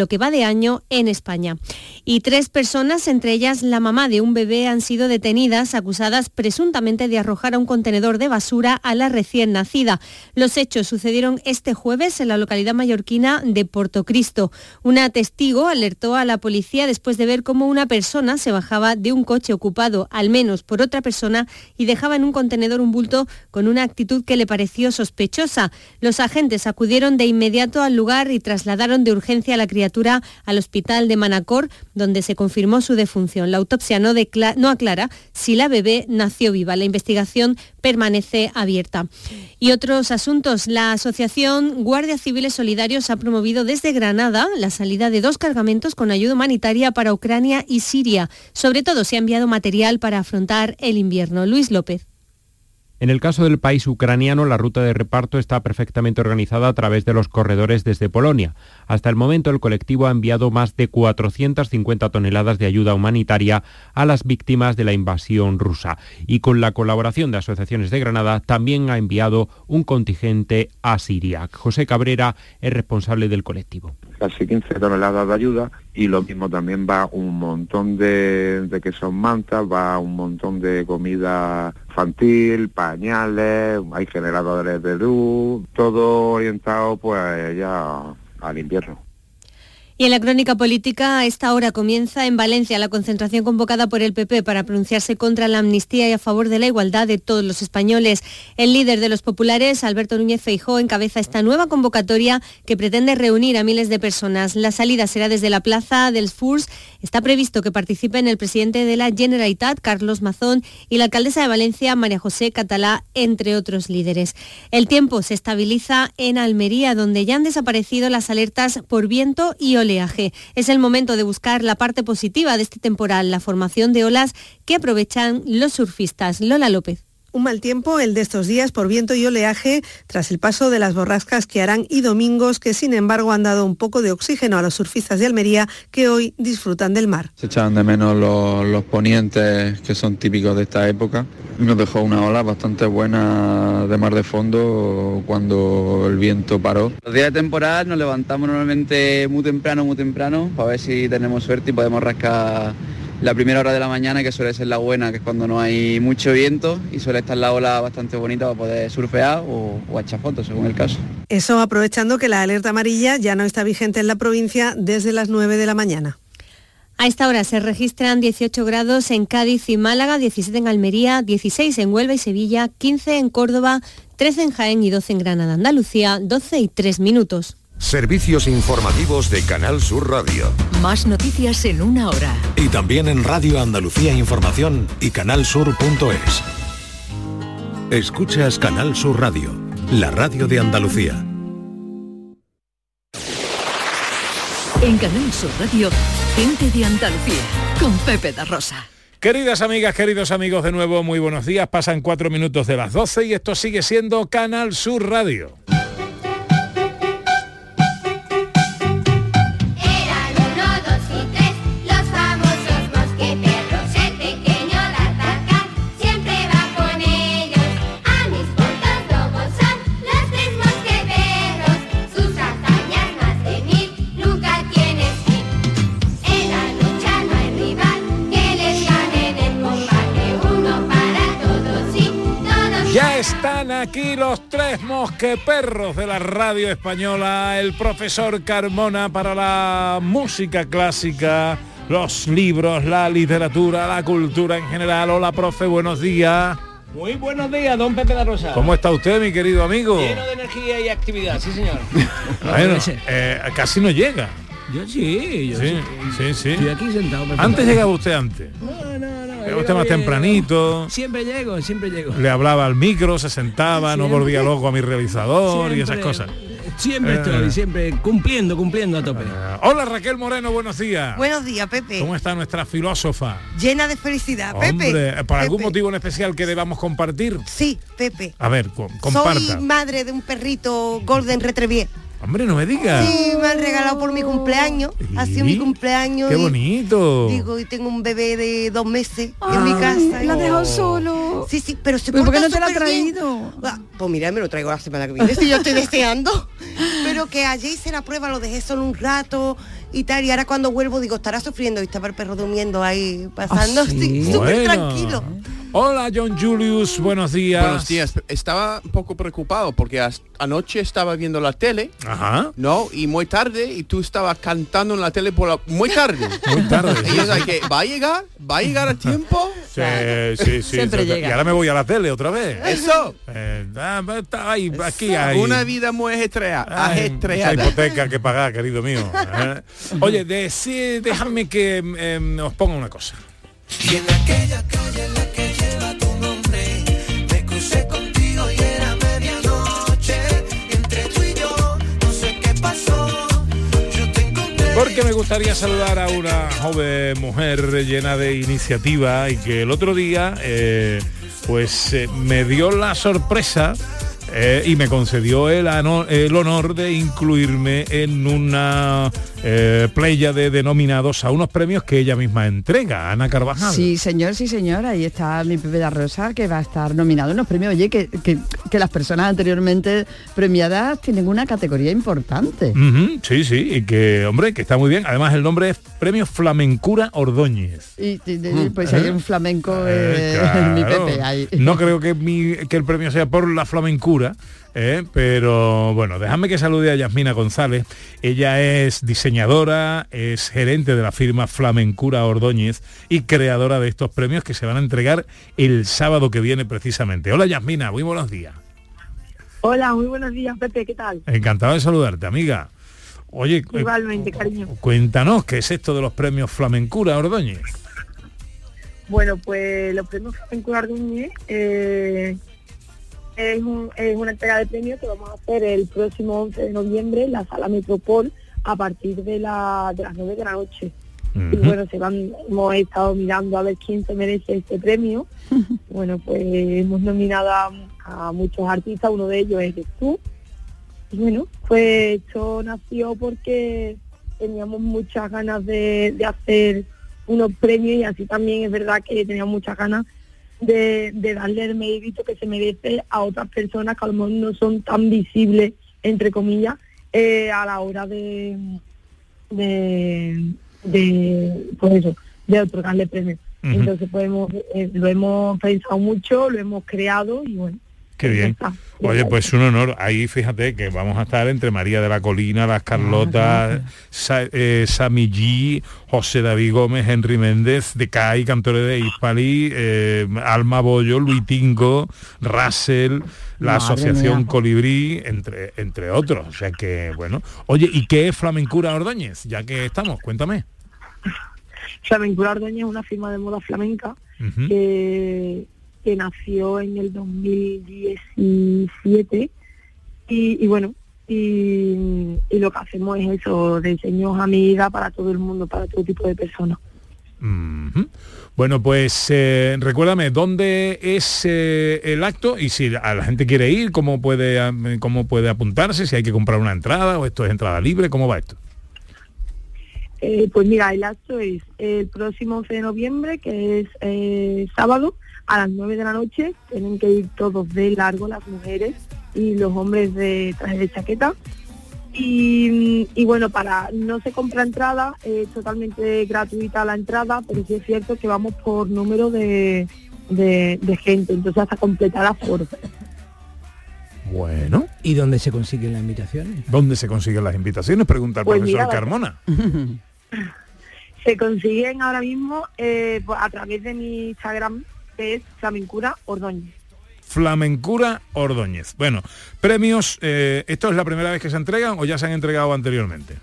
lo que va de año en España. Y tres personas, entre ellas la mamá de un bebé, han sido detenidas acusadas presuntamente de arrojar a un contenedor de basura a la recién nacida. Los hechos sucedieron este jueves en la localidad mallorquina de Portocristo. Una testigo alertó a la policía después de ver cómo una persona se bajaba de un coche ocupado al menos por otra persona y dejaba en un contenedor un bulto con una actitud que le pareció sospechosa. Los agentes acudieron de inmediato al lugar y trasladaron de urgencia a la criatura al hospital de Manacor, donde se confirmó su defunción. La autopsia no, no aclara si la bebé nació viva. La investigación permanece abierta. Y otros asuntos. La Asociación Guardias Civiles Solidarios ha promovido desde Granada la salida de dos cargamentos con ayuda humanitaria para Ucrania y Siria. Sobre todo se ha enviado material para afrontar el invierno. Luis López. En el caso del país ucraniano, la ruta de reparto está perfectamente organizada a través de los corredores desde Polonia. Hasta el momento, el colectivo ha enviado más de 450 toneladas de ayuda humanitaria a las víctimas de la invasión rusa. Y con la colaboración de asociaciones de Granada, también ha enviado un contingente a Siria. José Cabrera es responsable del colectivo casi 15 toneladas de ayuda y lo mismo también va un montón de, de que son mantas, va un montón de comida infantil, pañales, hay generadores de luz, todo orientado pues ya al invierno. Y en la crónica política, a esta hora comienza en Valencia la concentración convocada por el PP para pronunciarse contra la amnistía y a favor de la igualdad de todos los españoles. El líder de los populares, Alberto Núñez Feijó, encabeza esta nueva convocatoria que pretende reunir a miles de personas. La salida será desde la plaza del Furs. Está previsto que participen el presidente de la Generalitat, Carlos Mazón, y la alcaldesa de Valencia, María José Catalá, entre otros líderes. El tiempo se estabiliza en Almería, donde ya han desaparecido las alertas por viento y oleaje es el momento de buscar la parte positiva de este temporal, la formación de olas que aprovechan los surfistas. Lola López. Un mal tiempo el de estos días por viento y oleaje tras el paso de las borrascas que harán y domingos que sin embargo han dado un poco de oxígeno a los surfistas de Almería que hoy disfrutan del mar. Se echaban de menos los, ponientes que son típicos de esta época. Nos dejó una ola bastante buena de mar de fondo cuando el viento paró. Los días de temporada nos levantamos normalmente muy temprano, muy temprano, para ver si tenemos suerte y podemos rascar la primera hora de la mañana, que suele ser la buena, que es cuando no hay mucho viento y suele estar la ola bastante bonita para poder surfear o, o echar fotos, según el caso. Eso aprovechando que la alerta amarilla ya no está vigente en la provincia desde las 9 de la mañana. A esta hora se registran 18 grados en Cádiz y Málaga, 17 en Almería, 16 en Huelva y Sevilla, 15 en Córdoba, 13 en Jaén y 12 en Granada, Andalucía, 12 y 3 minutos. Servicios informativos de Canal Sur Radio. Más noticias en una hora. Y también en Radio Andalucía Información y canalsur.es. Escuchas Canal Sur Radio, la radio de Andalucía. En Canal Sur Radio, gente de Andalucía, con Pepe da Rosa. Queridas amigas, queridos amigos, de nuevo muy buenos días. Pasan cuatro minutos de las 12 y esto sigue siendo Canal Sur Radio. Aquí los tres mosqueperros de la radio española, el profesor Carmona para la música clásica, los libros, la literatura, la cultura en general. Hola, profe, buenos días. Muy buenos días, don Pepe la Rosa. ¿Cómo está usted, mi querido amigo? Lleno de energía y actividad, sí, señor. bueno, eh, casi no llega. Yo sí, yo sí, sí, sí. Estoy aquí sentado. Antes llegaba usted antes. No, no, no. Llegaba usted más tempranito. Siempre llego, siempre llego. Le hablaba al micro, se sentaba, no volvía loco a mi realizador y esas cosas. Siempre estoy, eh. siempre cumpliendo, cumpliendo a tope. Eh, hola Raquel Moreno, buenos días. Buenos días, Pepe. ¿Cómo está nuestra filósofa? Llena de felicidad, Pepe. ¿Por algún motivo en especial que debamos compartir? Sí, Pepe. A ver, comparta. Soy madre de un perrito Golden Retriever. Hombre, no me digas. Sí, me han regalado por mi cumpleaños. Ha sido mi cumpleaños. Qué bonito. Digo, y tengo un bebé de dos meses en mi casa. La dejó solo. Sí, sí, pero se ¿Por qué no te la ha traído? Ah, pues mira, me lo traigo la semana que viene, si yo estoy deseando. pero que ayer hice la prueba, lo dejé solo un rato, y tal. Y ahora cuando vuelvo digo, estará sufriendo y estaba el perro durmiendo ahí, pasando sí? sí, súper Bueno. tranquilo. Hola John Julius, buenos días. Buenos días. Estaba un poco preocupado porque anoche estaba viendo la tele, Ajá. ¿no? Y muy tarde y tú estabas cantando en la tele por la- muy tarde. Muy tarde. Y yo decía que, ¿va a llegar? ¿Va a llegar a tiempo? Sí, sí, sí. Siempre sí. llega. Y ahora me voy a la tele otra vez. Eso. Eh, ah, está ahí, aquí hay. Una vida muy ajetrea- Ay, Mucha ajetreada. hipoteca que pagar, querido mío. ¿eh? Oye, de- sí, déjame que em, os ponga una cosa. Y en aquella calle en la que Porque me gustaría saludar a una joven mujer llena de iniciativa y que el otro día eh, pues eh, me dio la sorpresa eh, y me concedió el, honor de incluirme en una eh, playa de denominados a unos premios que ella misma entrega, Ana Carvajal. Sí, señor, sí, señor. Ahí está mi Pepe da Rosa, que va a estar nominado en los premios. Oye, que, que- que las personas anteriormente premiadas tienen una categoría importante. Sí, sí, y que, hombre, que está muy bien. Además, el nombre es Premio Flamencura Ordóñez. Y, y- y- pues hay ¿Eh? un flamenco, Eh, eh, mi. Pepe. ahí. No creo que, mi- que el premio sea por la flamencura, ¿eh? pero bueno, déjame que salude a Yasmina González. Ella es diseñadora, es gerente de la firma Flamencura Ordóñez y creadora de estos premios que se van a entregar el sábado que viene precisamente. Hola Yasmina, muy buenos días. Hola, muy buenos días, Pepe, ¿qué tal? Encantado de saludarte, amiga. Oye, Igualmente, cariño. cuéntanos, ¿qué es esto de los premios Flamencura Ordóñez? Bueno, pues los premios Flamenco Ardúñez eh, es, un- es una entrega de premios que vamos a hacer el próximo 11 de noviembre en la Sala Metropol a partir de, la, de las 9 de la noche. Y bueno, se van, hemos estado mirando a ver quién se merece este premio. bueno, pues hemos nominado a, a muchos artistas, uno de ellos es tú. Y bueno, pues esto nació porque teníamos muchas ganas de, de hacer unos premios y así también es verdad que teníamos muchas ganas de, de darle el mérito que se merece a otras personas que a lo mejor no son tan visibles, entre comillas, eh, a la hora de, de, de pues eso, de otorgarle premios. Entonces pues hemos, eh, lo hemos pensado mucho, lo hemos creado y bueno, Qué bien. Oye, pues un honor. Ahí fíjate que vamos a estar entre María de la Colina, las Carlotas, Sa- eh, Sami G, José David Gómez, Henry Méndez, de CAI, cantores de Hispali, eh, Alma Bollo, Luis Tingo, Russell, la Madre Asociación mía. Colibrí, entre, entre otros. O sea que, bueno. Oye, ¿y qué es Flamencura Ordóñez? Ya que estamos, cuéntame. Flamencura Ordóñez es una firma de moda flamenca que, que nació en el 2017 y, y bueno, y, y lo que hacemos es eso, diseños a medida para todo el mundo, para todo tipo de personas. Ujú. Bueno, pues eh, recuérdame dónde es eh, el acto y si a la gente quiere ir, cómo puede am- cómo puede apuntarse, si hay que comprar una entrada o esto es entrada libre, cómo va esto. Eh, pues mira, el acto es el próximo 11 de noviembre, que es eh, sábado, a las 9 de la noche. Tienen que ir todos de largo, las mujeres y los hombres de traje de chaqueta. Y, y bueno, para no se compra entrada, es totalmente gratuita la entrada, pero sí es cierto que vamos por número de, de, de gente, entonces hasta completar aforo. Bueno. ¿Y dónde se consiguen las invitaciones? ¿Dónde se consiguen las invitaciones? Pregunta el Pues profesor mira, Carmona. Se consiguen ahora mismo eh, pues, a través de mi Instagram, que es Flamencura Ordóñez. Flamencura Ordóñez. Bueno, premios, eh, ¿esto es la primera vez que se entregan o ya se han entregado anteriormente?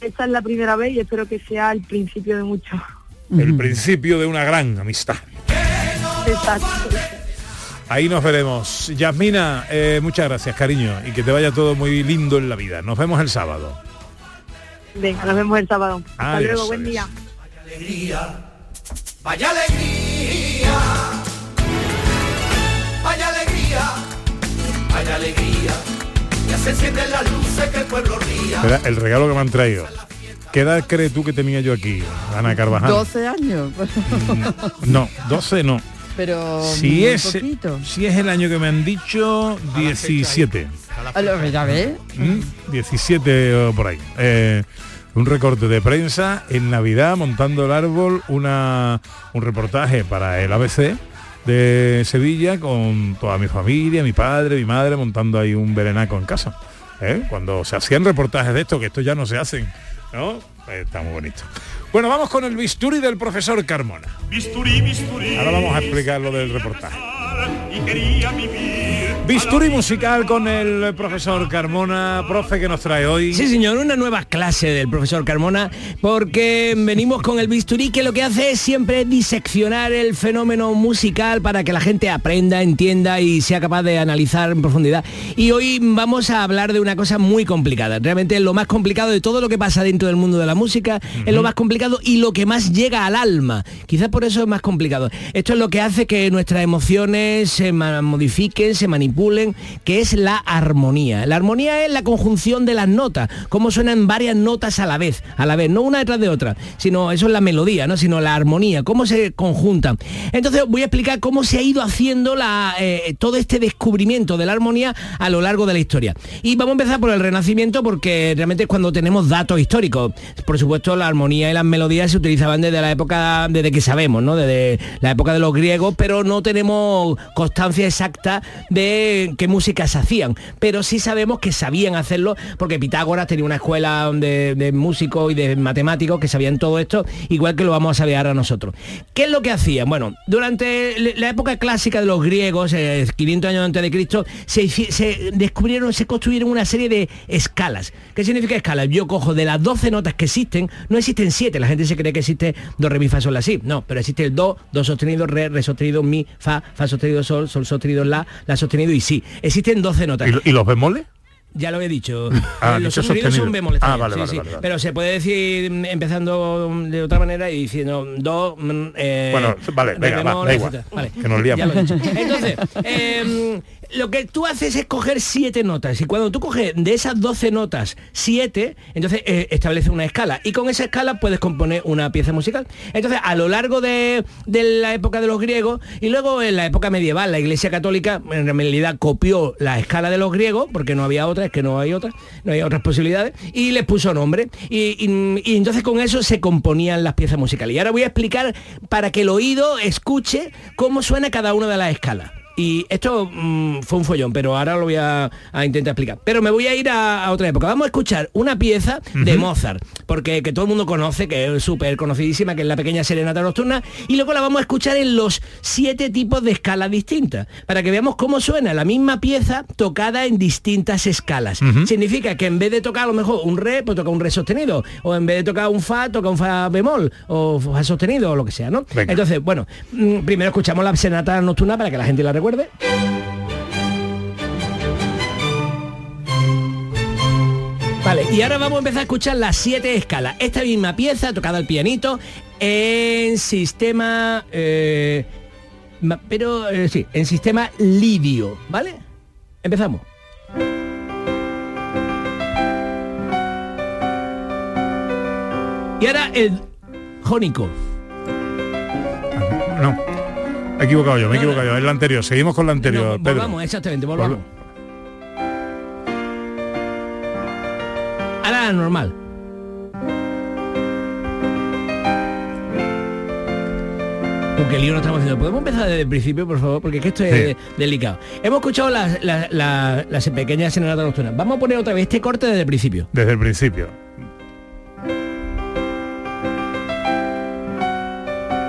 Esta es la primera vez y espero que sea el principio de mucho. El principio de una gran amistad. Exacto. Ahí nos veremos. Yasmina, eh, muchas gracias, cariño, y que te vaya todo muy lindo en la vida. Nos vemos el sábado. Venga, nos vemos el sábado. Hasta Adiós, luego, buen adiós. día. alegría, vaya alegría, vaya alegría, vaya alegría, ya se encienden las luces que el pueblo ría. Espera, el regalo que me han traído. ¿Qué edad crees tú que tenía yo aquí, Ana Carvajal? 12 años. No, 12 no. Pero Si muy es, poquito. si es el año que me han dicho, 17. A lo- ya ves. ¿Mm? 17 o por ahí. Eh, un recorte de prensa en Navidad montando el árbol, una, un reportaje para el ABC de Sevilla con toda mi familia, mi padre, mi madre montando ahí un berenaco en casa. ¿eh? Cuando se hacían reportajes de esto, que estos ya no se hacen, ¿no? Eh, Está muy bonito. Bueno, vamos con el bisturi del profesor Carmona. Ahora vamos a explicar lo del reportaje. Bisturi musical con el profesor Carmona, profe que nos trae hoy. Sí, señor, una nueva clase del profesor Carmona, porque venimos con el bisturí que lo que hace es siempre diseccionar el fenómeno musical para que la gente aprenda, entienda y sea capaz de analizar en profundidad. Y hoy vamos a hablar de una cosa muy complicada. Realmente lo más complicado de todo lo que pasa dentro del mundo de la música es lo más complicado y lo que más llega al alma. Quizás por eso es más complicado. Esto es lo que hace que nuestras emociones se modifiquen, se manipulen, que es la armonía. La armonía es la conjunción de las notas, cómo suenan varias notas a la vez, a la vez, no una detrás de otra, sino eso es la melodía, ¿no? sino la armonía, cómo se conjuntan. Entonces voy a explicar cómo se ha ido haciendo la, eh, todo este descubrimiento de la armonía a lo largo de la historia. Y vamos a empezar por el Renacimiento porque realmente es cuando tenemos datos históricos. Por supuesto, la armonía y las melodías se utilizaban desde la época, desde que sabemos, ¿no? Desde la época de los griegos, pero no tenemos constancia exacta de qué músicas hacían. Pero sí sabemos que sabían hacerlo porque Pitágoras tenía una escuela de, músicos y de matemáticos que sabían todo esto, igual que lo vamos a saber ahora nosotros. ¿Qué es lo que hacían? Bueno, durante la época clásica de los griegos, eh, 500 años antes de Cristo, se, se descubrieron, se construyeron una serie de escalas. ¿Qué significa escalas? Yo cojo de las 12 notas que existen, no existen 7, la gente se cree que existe do, re, mi, fa, sol, la, si. No, pero existe el do, do sostenido, re, re sostenido, mi, fa, fa sostenido, sol, sol sostenido, la, la sostenido y si. Existen 12 notas. ¿Y, y los bemoles? Ya lo he dicho. Ah, Eh, los sostenidos sostenido. son bemoles Ah, vale, sí, vale, sí. vale. Pero se puede decir mm, empezando de otra manera y diciendo do, mm, eh, Bueno, vale, venga, va, da igual. Que nos liamos. Entonces, em, lo que tú haces es coger siete notas y cuando tú coges de esas 12 notas siete, entonces eh, establece una escala y con esa escala puedes componer una pieza musical. Entonces, a lo largo de, de la época de los griegos y luego en la época medieval, la Iglesia Católica en realidad copió la escala de los griegos porque no había otra, es que no hay otra, no hay otras posibilidades y les puso nombre y, y- y entonces con eso se componían las piezas musicales. Y ahora voy a explicar para que el oído escuche cómo suena cada una de las escalas. Y esto mm, fue un follón, pero ahora lo voy a, a intentar explicar. Pero me voy a ir a, a otra época. Vamos a escuchar una pieza de. Mozart, porque que todo el mundo conoce, que es súper conocidísima, que es la pequeña serenata nocturna, y luego la vamos a escuchar en los siete tipos de escalas distintas, para que veamos cómo suena la misma pieza tocada en distintas escalas. Significa que en vez de tocar a lo mejor un re, pues toca un re sostenido, o en vez de tocar un fa, toca un fa bemol, o fa sostenido, o lo que sea, ¿no? Venga. Entonces, bueno, mm, primero escuchamos la serenata nocturna para que la gente la recuerde. Vale, y ahora vamos a empezar a escuchar las siete escalas. Esta misma pieza tocada al pianito en sistema... eh, pero eh, sí, en sistema lidio, ¿vale? Empezamos. Y ahora el jónico. No. He equivocado yo, me he equivocado yo. Es la anterior. Seguimos con la anterior, Pedro. volvamos, exactamente, volvamos. Ahora la normal. Porque lío no estamos haciendo. ¿Podemos empezar desde el principio, por favor? Porque es que esto es Sí. delicado. Hemos escuchado las, las, las- las pequeñas serenatas nocturnas. Vamos a poner otra vez este corte desde el principio. Desde el principio.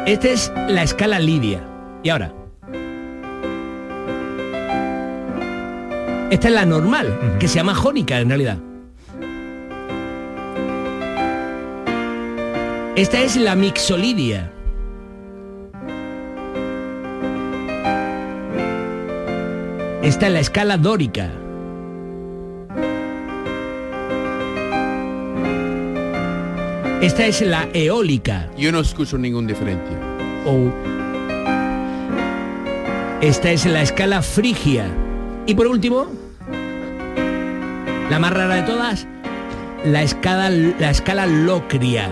Esta es la escala lidia. Y ahora. Esta es la normal, que se llama jónica en realidad. Esta es la mixolidia. Esta es la escala dórica. Esta es la eólica. Yo no escucho ninguna diferencia. o esta es la escala frigia. Y por último, la más rara de todas, la escala, la escala locria.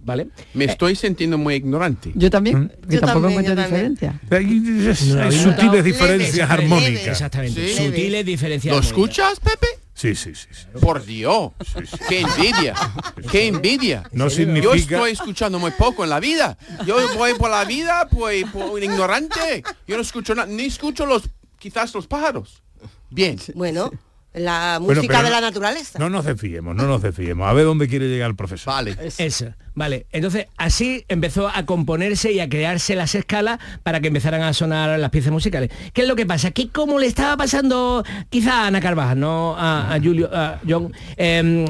¿Vale? Me estoy sintiendo muy ignorante. Yo también, que Yo tampoco encuentro diferencia. Hay, ¿No lo habéis sutiles diferencias Exactamente, armónicas. Exactamente. Sí. Sutiles diferencias ¿Lo armónicas. escuchas, Pepe? Sí, sí, sí. sí. Por Dios, qué envidia, qué envidia. No Yo significa- estoy escuchando muy poco en la vida. Yo voy por la vida, pues, por un ignorante. Yo no escucho nada, ni escucho los, quizás los pájaros. Bien. Bueno, la música de no- la naturaleza. No nos desfiemos, no nos desfiemos. A ver dónde quiere llegar el profesor. Vale. Eso, vale. Entonces, así empezó a componerse y a crearse las escalas para que empezaran a sonar las piezas musicales. ¿Qué es lo que pasa? Que como le estaba pasando quizá a Ana Carvajal, no a, a Julio, a John, em,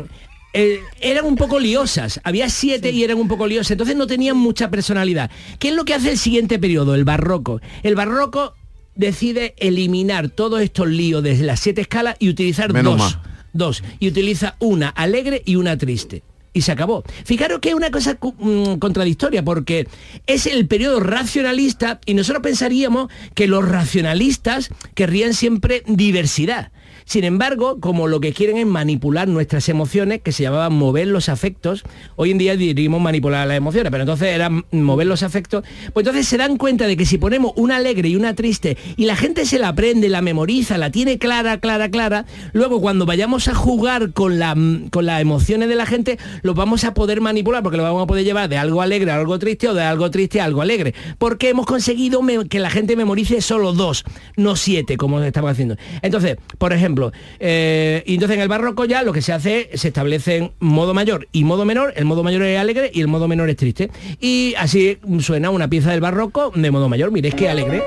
eh, eran un poco liosas, había siete y eran un poco liosas, entonces no tenían mucha personalidad. ¿Qué es lo que hace el siguiente periodo? El barroco. El barroco decide eliminar todos estos líos de las siete escalas y utilizar Menos dos. Dos. Y utiliza una alegre y una triste. Y se acabó. Fijaros que es una cosa mm, contradictoria porque es el periodo racionalista y nosotros pensaríamos que los racionalistas querrían siempre diversidad. Sin embargo, como lo que quieren es manipular nuestras emociones, que se llamaban mover los afectos, hoy en día diríamos manipular las emociones, pero entonces era mover los afectos, pues entonces se dan cuenta de que si ponemos una alegre y una triste y la gente se la aprende, la memoriza, la tiene clara, clara, clara, luego cuando vayamos a jugar con, la, con las emociones de la gente, los vamos a poder manipular porque lo vamos a poder llevar de algo alegre a algo triste o de algo triste a algo alegre. Porque hemos conseguido que la gente memorice solo dos, no siete, como estamos haciendo. Entonces, por ejemplo, eh, y entonces en el barroco ya lo que se hace, se establecen modo mayor y modo menor, el modo mayor es alegre y el modo menor es triste. Y así suena una pieza del barroco de modo mayor, miréis que alegre.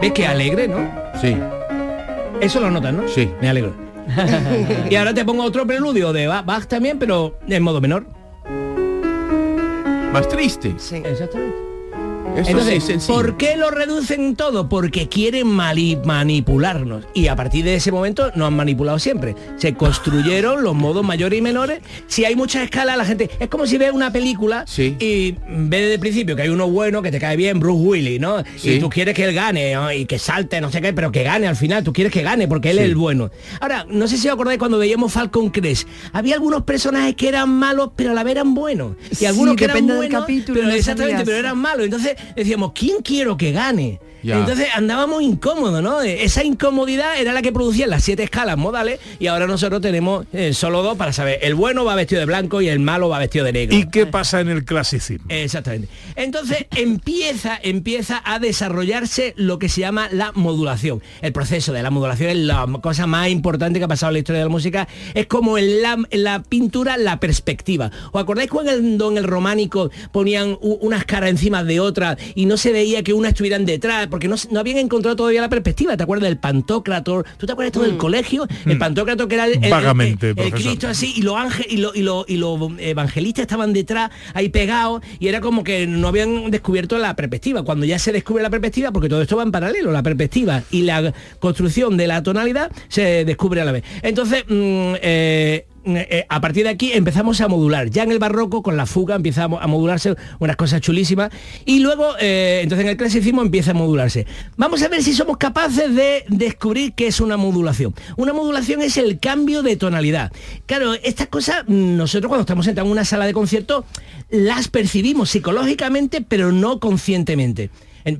¿Ves que alegre, no? Sí. Eso lo notas, ¿no? Sí. Me alegro. y ahora te pongo otro preludio de Ba- Bach también, pero en modo menor. Más triste. Sí. Exactamente. Eso Entonces, sí. ¿por qué lo reducen todo? Porque quieren mali- manipularnos. Y a partir de ese momento nos han manipulado siempre. Se construyeron los modos mayores y menores. Si hay muchas escalas, la gente... Es como si ves una película Sí. y ves desde el principio que hay uno bueno que te cae bien, Bruce Willis, ¿no? Y tú quieres que él gane ¿no? y que salte, no sé qué, pero que gane al final. Tú quieres que gane porque él es el bueno. Ahora, no sé si os acordáis cuando veíamos Falcon Crest. Había algunos personajes que eran malos, pero a la vez eran buenos. Y algunos que eran del buenos, capítulo, pero no exactamente, sabías. pero eran malos. Entonces decíamos, ¿quién quiero que gane? Ya. Entonces andábamos incómodos, ¿no? Esa incomodidad era la que producían las siete escalas modales y ahora nosotros tenemos eh, solo dos para saber, el bueno va vestido de blanco y el malo va vestido de negro. ¿Y qué pasa en el clasicismo? Exactamente. Entonces empieza, empieza a desarrollarse lo que se llama la modulación. El proceso de la modulación es la cosa más importante que ha pasado en la historia de la música. Es como en la, en la pintura la perspectiva. ¿Os acordáis cuando en el románico ponían unas caras encima de otras y no se veía que una estuvieran detrás? Porque no, no habían encontrado todavía la perspectiva. ¿Te acuerdas del Pantocrator? ¿Tú te acuerdas todo del colegio? El Pantocrator que era el, Vagamente, el. Cristo así y los ángeles y los y lo- y los evangelistas estaban detrás ahí pegados y era como que no habían descubierto la perspectiva cuando ya se descubre la perspectiva porque todo esto va en paralelo la perspectiva y la construcción de la tonalidad se descubre a la vez entonces mm, eh, eh, a partir de aquí empezamos a modular. Ya en el barroco con la fuga mo- a modularse unas cosas chulísimas y luego eh, entonces en el clasicismo empieza a modularse. Vamos a ver si somos capaces de descubrir qué es una modulación. Una modulación es el cambio de tonalidad. Claro, estas cosas mm, nosotros cuando estamos sentados en una sala de concierto las percibimos psicológicamente pero no conscientemente.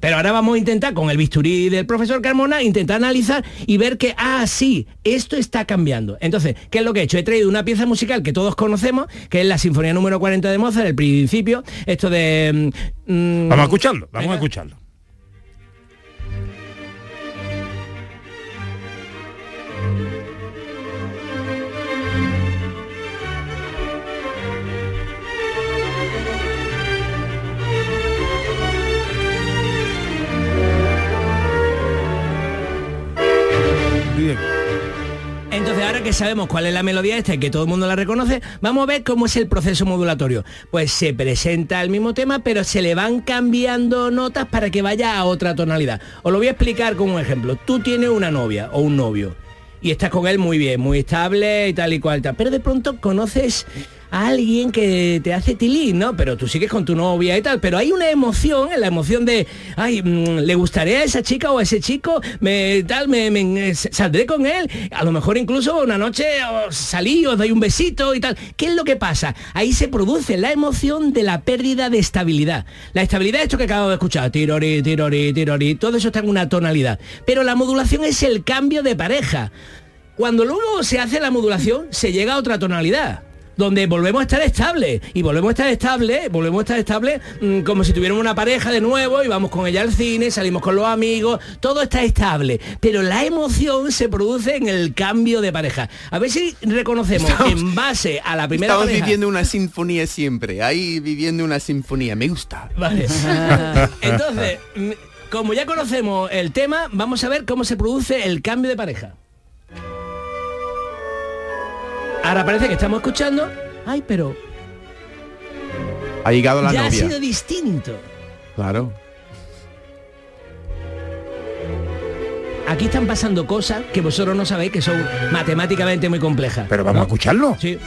Pero ahora vamos a intentar, con el bisturí del profesor Carmona, intentar analizar y ver que, ah, sí, esto está cambiando. Entonces, ¿qué es lo que he hecho? He traído una pieza musical que todos conocemos, que es la Sinfonía número 40 de Mozart, el principio, esto de... mm, mm, Vamos a escucharlo, vamos a escucharlo. Entonces ahora que sabemos cuál es la melodía esta y que todo el mundo la reconoce, vamos a ver cómo es el proceso modulatorio. Pues se presenta el mismo tema, pero se le van cambiando notas para que vaya a otra tonalidad. Os lo voy a explicar con un ejemplo. Tú tienes una novia o un novio y estás con él muy bien, muy estable y tal y cual, tal, pero de pronto conoces alguien que te hace tilín, ¿no? Pero tú sigues con tu novia y tal, pero hay una emoción, la emoción de, ay, mm, ¿le gustaría a esa chica o a ese chico? Me, tal, me, me- saldré con él, a lo mejor incluso una noche os salí, os doy un besito y tal. ¿Qué es lo que pasa? Ahí se produce la emoción de la pérdida de estabilidad. La estabilidad es esto que acabo de escuchar, tirori, tirori, tirori, todo eso está en una tonalidad. Pero la modulación es el cambio de pareja. Cuando luego se hace la modulación, se llega a otra tonalidad donde volvemos a estar estable y volvemos a estar estable, volvemos a estar estable mm, como si tuviéramos una pareja de nuevo y vamos con ella al cine, salimos con los amigos, todo está estable, pero la emoción se produce en el cambio de pareja. A ver si reconocemos en base a la primera Estamos pareja. viviendo una sinfonía siempre, ahí viviendo una sinfonía, me gusta. Vale. Entonces, mm, como ya conocemos el tema, vamos a ver cómo se produce el cambio de pareja. Ahora parece que estamos escuchando. Ay, pero Ha llegado la ya ha novia. sido distinto. Claro. Aquí están pasando cosas que vosotros no sabéis que son matemáticamente muy complejas. Pero vamos a escucharlo. Sí.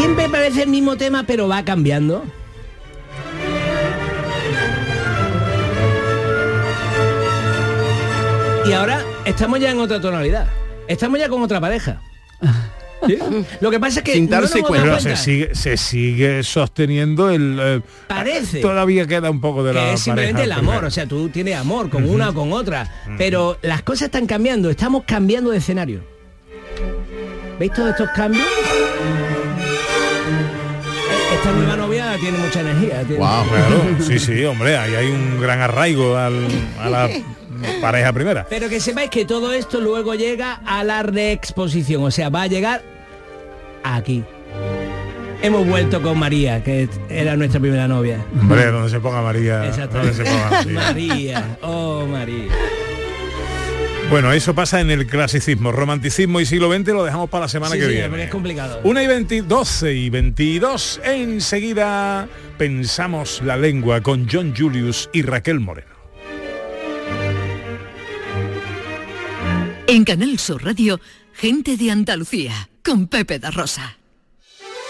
Siempre parece el mismo tema, pero va cambiando. Y ahora estamos ya en otra tonalidad. Estamos ya con otra pareja. ¿Sí? Lo que pasa es que dado Pero cuenta. se sigue, se sigue sosteniendo el... eh, Parece. Todavía queda un poco de la que es simplemente el amor, primera. o sea, tú tienes amor con una o con otra, pero las cosas están cambiando, estamos cambiando de escenario. ¿Veis todos estos cambios? Esta nueva novia tiene mucha energía. tiene- Claro, sí, sí, hombre, ahí hay un gran arraigo al- a la pareja primera. Pero que sepáis que todo esto luego llega a la reexposición, o sea, va a llegar aquí. Hemos vuelto con María, que era nuestra primera novia. Hombre, donde se ponga María. Exacto. donde se ponga María. María, oh María. Bueno, eso pasa en el clasicismo, romanticismo y siglo XX lo dejamos para la semana Sí, que sí, viene. pero es complicado. 1 y 20, 12 y 22. Enseguida pensamos la lengua con John Julius y Raquel Moreno. En Canal Sur Radio, gente de Andalucía, con Pepe da Rosa.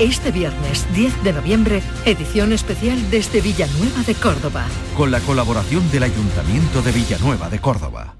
Este viernes 10 de noviembre, edición especial desde Villanueva de Córdoba. Con la colaboración del Ayuntamiento de Villanueva de Córdoba.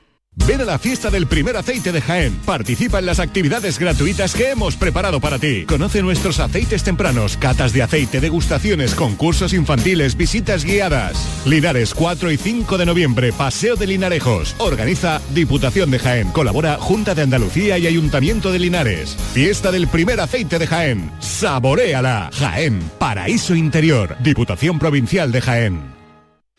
Ven a la fiesta del primer aceite de Jaén. Participa en las actividades gratuitas que hemos preparado para ti. Conoce nuestros aceites tempranos, catas de aceite, degustaciones, concursos infantiles, visitas guiadas. Linares 4 y 5 de noviembre, Paseo de Linarejos. Organiza Diputación de Jaén. Colabora Junta de Andalucía y Ayuntamiento de Linares. Fiesta del primer aceite de Jaén. Saboréala. Jaén, paraíso interior. Diputación Provincial de Jaén.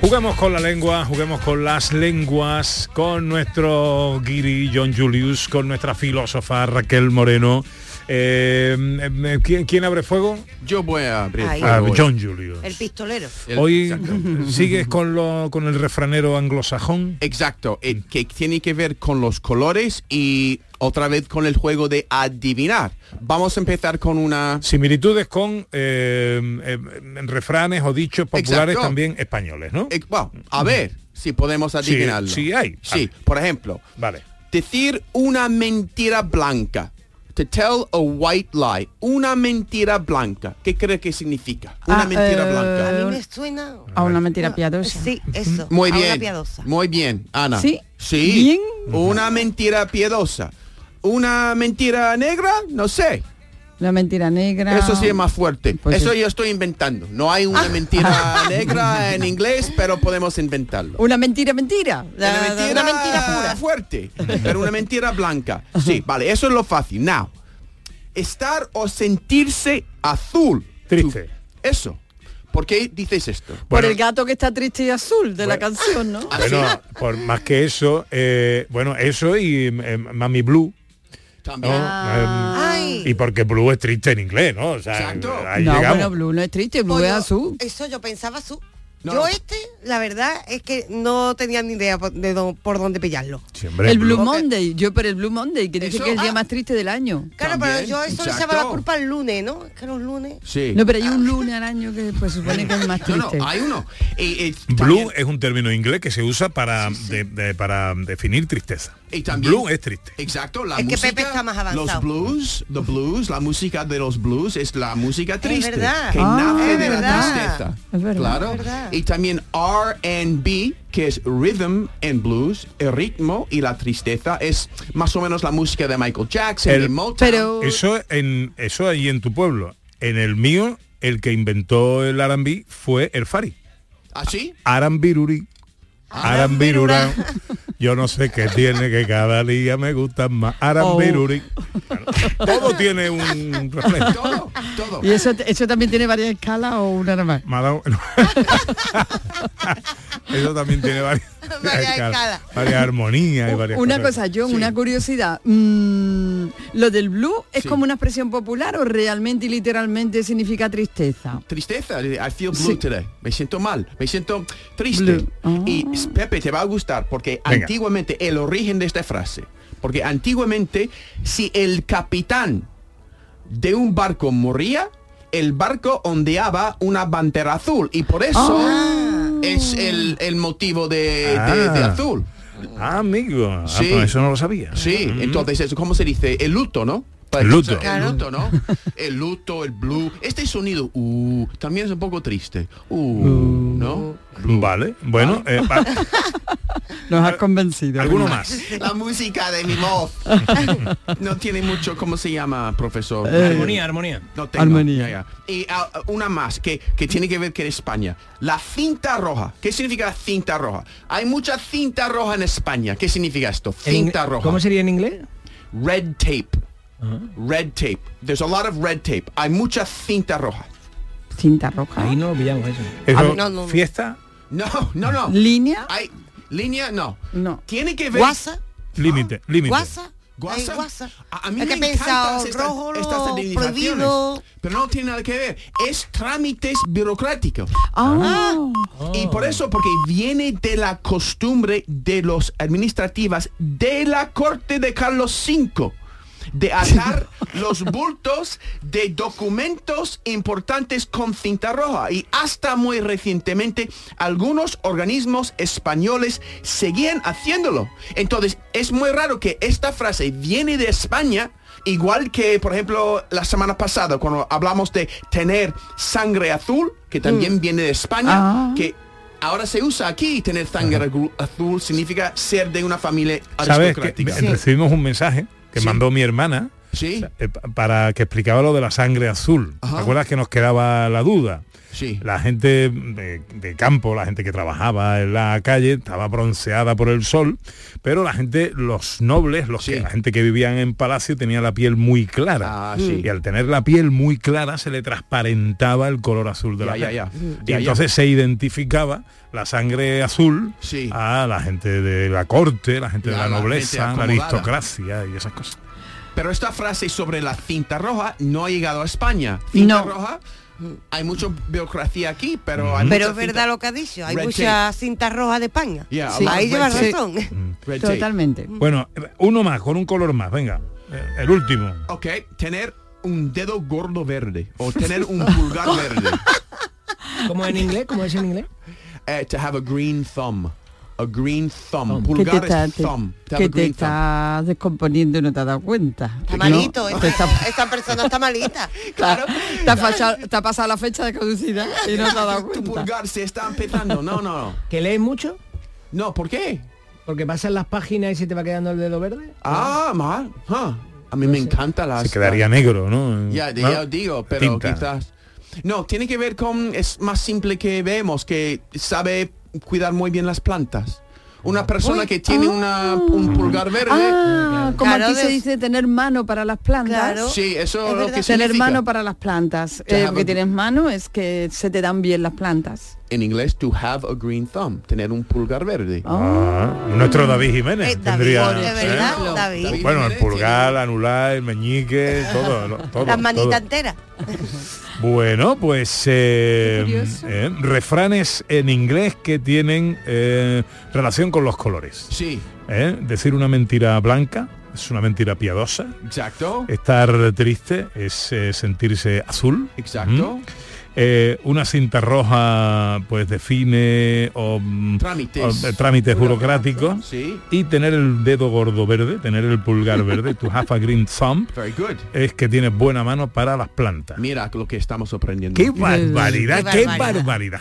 Juguemos con la lengua, juguemos con las lenguas, con nuestro guiri John Julius, con nuestra filósofa Raquel Moreno. Eh, eh, ¿quién, quién abre fuego? Yo voy a abrir Ahí. Ah, fuego hoy. John Julius. El pistolero. Hoy sigues con, lo, con el refranero anglosajón. Exacto, eh, que tiene que ver con los colores y otra vez con el juego de adivinar. Vamos a empezar con una... Similitudes con eh, eh, refranes o dichos populares Exacto. también españoles, ¿no? Eh, bueno, a ver si podemos Sí, adivinarlo. sí hay. Sí, por ejemplo, Vale. decir una mentira blanca. To tell a white lie. Una mentira blanca. ¿Qué cree que significa? Una Ah, mentira eh, blanca. A mí me suena... A una mentira piadosa. Sí, eso. Muy a una bien. piadosa. Muy bien, Ana. ¿Sí? Sí. Bien. Una mentira piadosa. Una mentira negra, no sé. Una mentira negra. Eso sí es más fuerte. Pues Eso sí. yo estoy inventando. No hay una mentira negra en inglés, pero podemos inventarlo. Una mentira, mentira. Una La- mentira, una mentira pura. fuerte, pero una mentira blanca. Sí, vale, eso es lo fácil. Now, estar o sentirse azul. Triste. Eso. ¿Por qué dices esto? Por el gato que está triste y azul de la canción, ¿no? Bueno, por más que eso, eh, bueno, eso y eh, Mami Blue. También. ¿no? Ah. Eh, y porque Blue es triste en inglés, ¿no? O sea, ahí no, llegamos. bueno, Blue no es triste, Blue Pues es yo- azul. Eso yo pensaba azul. No. Yo este, la verdad, es que no tenía ni idea por, de por dónde pillarlo. Sí, hombre, el Blue Monday, yo por el Blue Monday, que dice Eso- que es el día Ah. más triste del año. Claro, pero yo eso le echaba la culpa al lunes, ¿no? Es que los lunes... Sí. No, pero hay un lunes al año que pues supone que es el más No, no, triste. hay uno. Y, y Blue también- es un término inglés que se usa para, de- de- para definir tristeza. Y también- Blue es triste. Exacto, la Es que música, Pepe está más avanzado. los blues, the blues, la música de los blues es la música triste verdad. que Ah, nace es de la verdad. tristeza. Es verdad. Claro. Es verdad. Y también R&B, que es rhythm and blues, el ritmo y la tristeza es más o menos la música de Michael Jackson, El- de Motown. Pero Eso en eso ahí en tu pueblo. En el mío, el que inventó el R&B fue el Fari. ¿Así? Arambiruri. Arambirura. Yo no sé qué tiene que cada día me gustan más. Arambiruri. Claro, Todo tiene un reflejo. Todo, todo. ¿Y eso, eso también tiene varias escalas o una nada más? Eso también tiene varias, Varias varias armonías y varias Una cosas. cosa, John, Sí. una curiosidad. Mm, ¿Lo del blue es Sí. como una expresión popular o realmente y literalmente significa tristeza? Tristeza, I feel blue Sí. today. Me siento mal, me siento triste. Blue. Ah. Y Pepe, te va a gustar porque Venga. antiguamente, el origen de esta frase, porque antiguamente, si el capitán de un barco moría, el barco ondeaba una bandera azul y por eso Ah. Es el, el motivo de, de- de Ah. azul. Ah, amigo. Ah, Sí. pues eso no lo sabía. Sí, Mm. entonces eso, ¿cómo se dice? El luto, ¿no? El luto. El luto, ¿no? El luto, el blue. Este sonido, uh, también es un poco triste. Uh, ¿no? Vale, bueno, eh, va- Nos has convencido. alguno más. La música de mi voz. No tiene mucho, ¿cómo se llama, profesor? Eh, Armonía, armonía. No tengo. Armonía. Ya, ya. Y ah, una más que, que tiene que ver con España. La cinta roja. ¿Qué significa la cinta roja? Hay mucha cinta roja en España. ¿Qué significa esto? Cinta roja. ¿Cómo sería en inglés? Red tape. Red tape. There's a lot of red tape. Hay mucha cinta roja. Cinta roja. Ahí no lo pillamos eso. Eso, no, no. Fiesta, No, no, no. ¿Línea? Hay línea, no. No. Tiene que ver. ¿Guasa? límite, límite. ¿Guasa? ¿Guasa? A, a mí Es me encantan estas, rojo, estas prohibido. pero no tiene nada que ver. Es trámites burocráticos. Ah. Y por eso, porque viene de la costumbre de los administrativas de la corte de Carlos V de atar los bultos de documentos importantes con cinta roja y hasta muy recientemente algunos organismos españoles seguían haciéndolo. Entonces es muy raro que esta frase viene de España Igual que, por ejemplo, la semana pasada, cuando hablamos de tener sangre azul, que también viene de España, Ah. que ahora se usa aquí tener sangre azul significa ser de una familia ¿Sabes que aristocrática. recibimos un mensaje que Sí. mandó mi hermana Sí. eh, pa- para que explicaba lo de la sangre azul? ¿Te acuerdas que nos quedaba la duda? Sí. La gente de, de campo, la gente que trabajaba en la calle, estaba bronceada por el sol, pero la gente, los nobles, los que, la gente que vivían en palacio tenía la piel muy clara. Ah, sí. Y al tener la piel muy clara se le transparentaba el color azul de Ya, la piel. ya. Y Ya, ya. entonces se identificaba la sangre azul a la gente de la corte, la gente de la la nobleza, la aristocracia y esas cosas. Pero esta frase sobre la cinta roja no ha llegado a España. Cinta No. roja, hay mucha burocracia aquí, pero hay Pero es verdad lo que ha dicho, hay Red mucha cinta roja de España. Yeah, Sí. a lot Ahí of lleva razón. Tape. Totalmente. Bueno, uno más, con un color más, venga. El último. Ok, tener un dedo gordo verde o tener un pulgar verde. ¿Cómo en inglés? ¿Cómo es en inglés? Eh, to have a green thumb. A green thumb. ¿Qué te, Pulgar está- es thumb. Que te thumb. estás descomponiendo y no te has dado cuenta? Está ¿No? malito, Te esta, está- esta persona está malita. Claro, te, ha pasado, te ha pasado la fecha de caducidad y no te has dado Tu cuenta. pulgar se está empezando. No, no, no. ¿Que lees mucho? No, ¿por qué? Porque pasan las páginas y se te va quedando el dedo verde. Ah, mal. Ah, A mí me encanta las... Se quedaría negro, ¿no? Ya, ¿No? ya digo, pero Tinta. quizás... No, tiene que ver con... Es más simple que vemos, que sabe cuidar muy bien las plantas. Una persona Uy, que tiene una, un pulgar verde... Ah, como Claro, aquí se dice tener mano para las plantas. Claro. Sí, eso Es lo que Tener significa. mano para las plantas. Eh, que a- tienes mano es que se te dan bien las plantas. En inglés, to have a green thumb, tener un pulgar verde. Ah, nuestro David Jiménez Eh, David, tendría. verdad, ¿eh? David. Bueno, el pulgar, el anular, el meñique, todo, lo- todo. Las manitas enteras. Bueno, pues eh, eh, refranes en inglés que tienen eh, relación con los colores. Sí, ¿Eh? Decir una mentira blanca es una mentira piadosa. exacto. Estar triste es eh, sentirse azul. Exacto. ¿Mm? Eh, una cinta roja pues define o, mm, Trámites. o, eh, trámites burocráticos Sí. y tener el dedo gordo verde, tener el pulgar verde, to have a green thumb, Very good. es que tienes buena mano para las plantas. Mira lo que estamos aprendiendo. ¡Qué barbaridad! Qué ¡Qué barbaridad.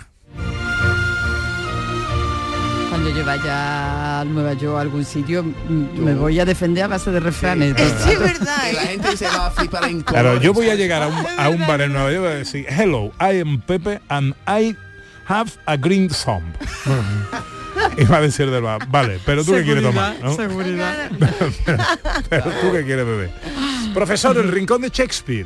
Cuando yo vaya a Nueva York a algún sitio, me voy a defender a base de refranes. Sí, es verdad. Que la gente se va a flipar en Claro, colores. yo voy a llegar a un, a un bar en Nueva York y voy a decir, hello, I am Pepe and I have a green thumb. y va a decir del bar, vale, pero tú qué quieres tomar, ¿no? Seguridad. pero tú qué quieres beber. Profesor, el rincón de Shakespeare.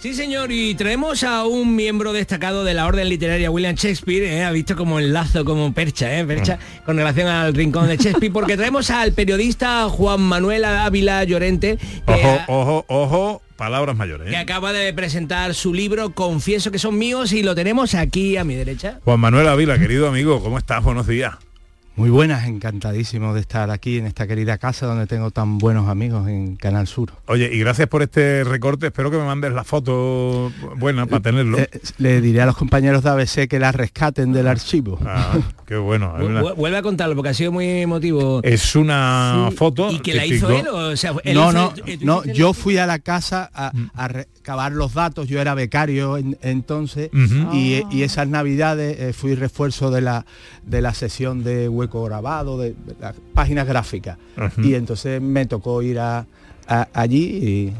Sí, señor, y traemos a un miembro destacado de la orden literaria, William Shakespeare, ¿eh? ha visto como el lazo, como percha, ¿eh? percha, con relación al rincón de Shakespeare, porque traemos al periodista Juan Manuel Ávila Llorente, que, Ojo, ojo, ojo, palabras mayores. que ¿eh? acaba de presentar su libro Confieso que son míos y lo tenemos aquí a mi derecha. Juan Manuel Ávila, querido amigo, ¿cómo estás? Buenos días. Muy buenas, encantadísimo de estar aquí en esta querida casa donde tengo tan buenos amigos en Canal Sur. Oye, y gracias por este recorte. Espero que me mandes la foto buena para tenerlo. Eh, le diré a los compañeros de ABC que la rescaten del archivo. Ah, qué bueno. Una, Vuelve a contarlo porque ha sido muy emotivo. es una foto. ¿Y que la hizo él? O sea, él No, hizo no, el- no, yo fui a la casa a, a recabar los datos, yo era becario en- entonces y, y esas navidades eh, fui refuerzo de la, de la sesión de hueco grabado, de, de las páginas gráficas. Y entonces me tocó ir a, a- allí y...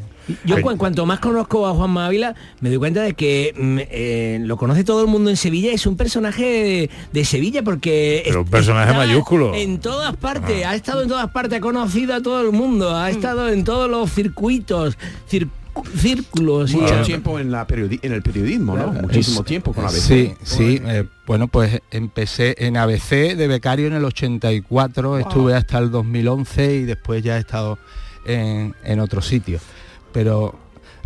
Yo cu- cuanto más conozco a Juan Ávila, me doy cuenta de que mm, eh, lo conoce todo el mundo en Sevilla, es un personaje de, de Sevilla porque... Pero un personaje mayúsculo. En todas partes, Ah. ha estado en todas partes, ha conocido a todo el mundo, ha estado en todos los circuitos, cir- círculos. y- Mucho tiempo en, la periodi- en el periodismo, ¿no? Muchísimo Es- tiempo con ABC. Sí, sí. eh, bueno, pues empecé en ABC de becario en el 84, estuve hasta el 2011 y después ya he estado en, en otros sitios. Pero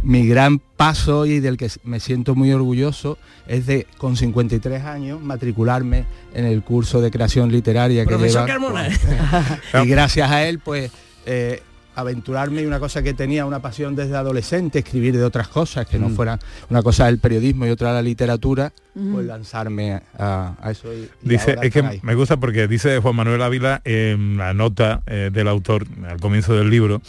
mi gran paso y del que me siento muy orgulloso es de, con 53 años, matricularme en el curso de creación literaria que Profesor lleva... Carmona. y gracias a él, pues, eh, aventurarme y una cosa que tenía una pasión desde adolescente, escribir de otras cosas, que no Mm. fueran una cosa del periodismo y otra la literatura, Ujú. pues lanzarme a, a eso. y- y Dice, es que ahí. me gusta porque dice Juan Manuel Ávila en la nota eh, del autor al comienzo del libro,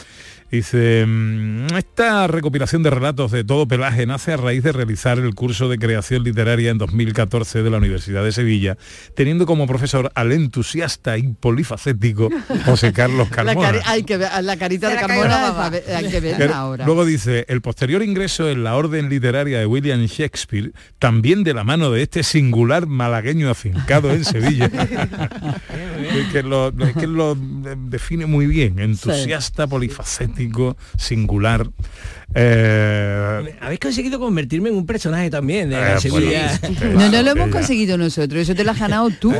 Dice, "Mm, esta recopilación de relatos de todo pelaje nace a raíz de realizar el curso de creación literaria en 2014 de la Universidad de Sevilla, teniendo como profesor al entusiasta y polifacético José Carlos La, Carmona. cari- hay que ver, la carita de la Carmona hay que verla Pero ahora. Luego dice, el posterior ingreso en la orden literaria de William Shakespeare, también de la mano de este singular malagueño afincado en Sevilla, que lo, que lo define muy bien, entusiasta, polifacético, singular. eh, Habéis conseguido convertirme en un personaje también de la Eh, bueno, No, no lo hemos ella. conseguido nosotros, eso te lo has ganado tú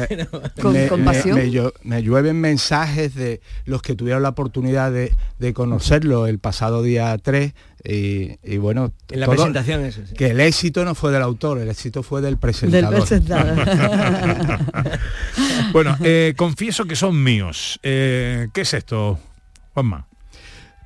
con, me, con pasión. me llueven mensajes de los que tuvieron la oportunidad de, de conocerlo el pasado día 3 y, y bueno, En la todo- presentación eso. sí. que el éxito no fue del autor, el éxito fue del del presentador. presentador. bueno, eh, confieso que son míos. Eh, ¿Qué es esto, Juanma?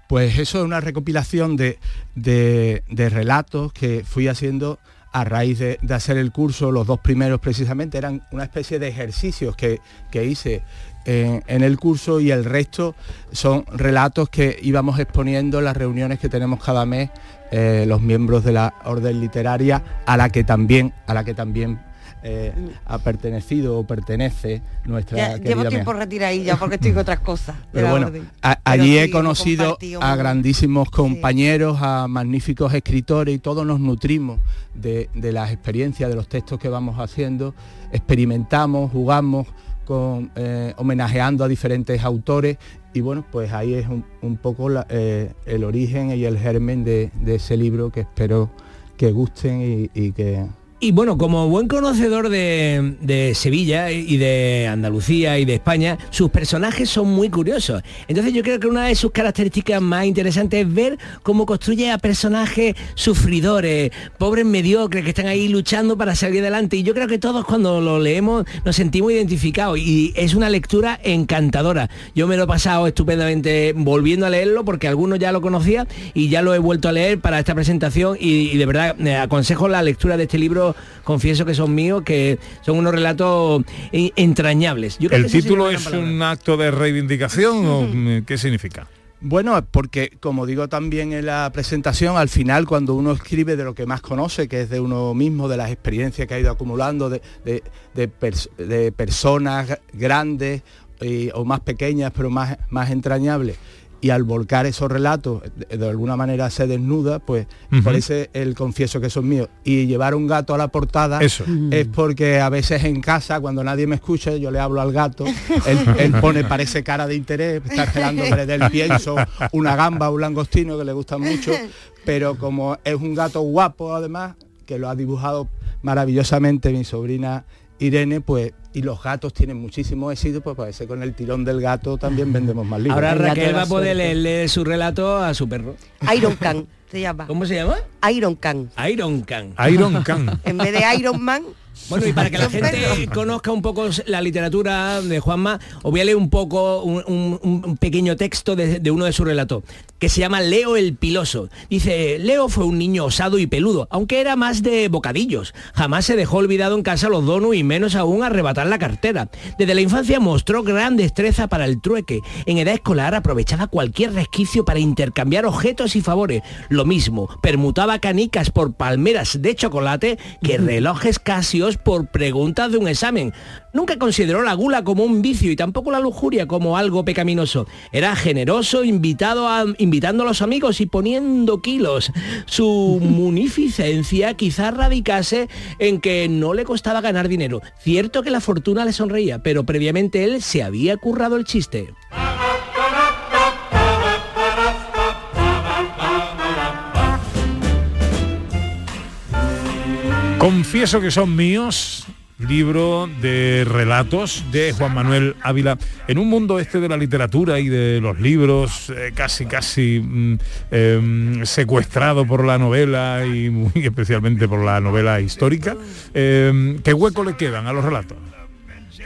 Pues eso es una recopilación de, de- relatos que fui haciendo a raíz de, hacer el curso, los dos primeros precisamente, eran una especie de ejercicios que, que hice en, el curso y el resto son relatos que íbamos exponiendo en las reuniones que tenemos cada mes eh, los miembros de la orden literaria a la que también eh, ha pertenecido o pertenece nuestra Ya, querida llevo tiempo retiradilla porque estoy con otras cosas. Pero bueno, a- allí he conocido a grandísimos compañeros, a magníficos escritores y todos nos nutrimos de, de las experiencias, de los textos que vamos haciendo, experimentamos, jugamos con eh, homenajeando a diferentes autores y bueno, pues ahí es un, un poco la- eh, el origen y el germen de, de ese libro que espero que gusten y, y que Y bueno, como buen conocedor de, de Sevilla y de Andalucía y de España, sus personajes son muy curiosos. Entonces yo creo que una de sus características más interesantes es ver cómo construye a personajes sufridores, pobres mediocres que están ahí luchando para salir adelante. Y yo creo que todos cuando lo leemos nos sentimos identificados y es una lectura encantadora. Yo me lo he pasado estupendamente volviendo a leerlo porque algunos ya lo conocía y ya lo he vuelto a leer para esta presentación y, y de verdad eh, aconsejo la lectura de este libro, confieso que son míos, que son unos relatos eh, entrañables. Yo creo ¿El que título es palabra. un acto de reivindicación o mm, qué significa? Bueno, porque como digo también en la presentación, al final cuando uno escribe de lo que más conoce, que es de uno mismo, de las experiencias que ha ido acumulando, de, de- de pers- de personas grandes y- o más pequeñas, pero más, más entrañables, y al volcar esos relatos, de, de alguna manera se desnuda, pues Ujú. por eso el confieso que son míos. Y llevar un gato a la portada Eso. es porque a veces en casa, cuando nadie me escucha, yo le hablo al gato, él, él pone, parece cara de interés, está esperando que le dé el pienso, una gamba, un langostino que le gustan mucho, pero como es un gato guapo además, que lo ha dibujado maravillosamente mi sobrina Irene, pues, y los gatos tienen muchísimo éxito, pues parece que con el tirón del gato también vendemos más libros. Ahora Raquel va a poder leerle su relato a su perro. Iron Can se llama. ¿Cómo se llama? Iron Can. Iron Can. Iron Can. En vez de Iron Man, Bueno, y para que la gente conozca un poco la literatura de Juanma, os voy a leer un poco, un, un- un pequeño texto de, de uno de sus relatos, que se llama Leo el Piloso. Dice, Leo fue un niño osado y peludo, aunque era más de bocadillos. Jamás se dejó olvidado en casa los donos y menos aún arrebatar la cartera. Desde la infancia mostró gran destreza para el trueque. En edad escolar aprovechaba cualquier resquicio para intercambiar objetos y favores. Lo mismo, permutaba canicas por palmeras de chocolate que relojes por preguntas de un examen. Nunca consideró la gula como un vicio y tampoco la lujuria como algo pecaminoso. Era generoso, invitado a, invitando a los amigos y poniendo kilos. Su munificencia quizás radicase en que no le costaba ganar dinero. Cierto que la fortuna le sonreía, pero previamente él se había currado el chiste. Confieso que son míos, libro de relatos de Juan Manuel Ávila. En un mundo este de la literatura y de los libros, eh, casi, casi mm, em, secuestrado por la novela y muy especialmente por la novela histórica, em, ¿qué hueco le quedan a los relatos?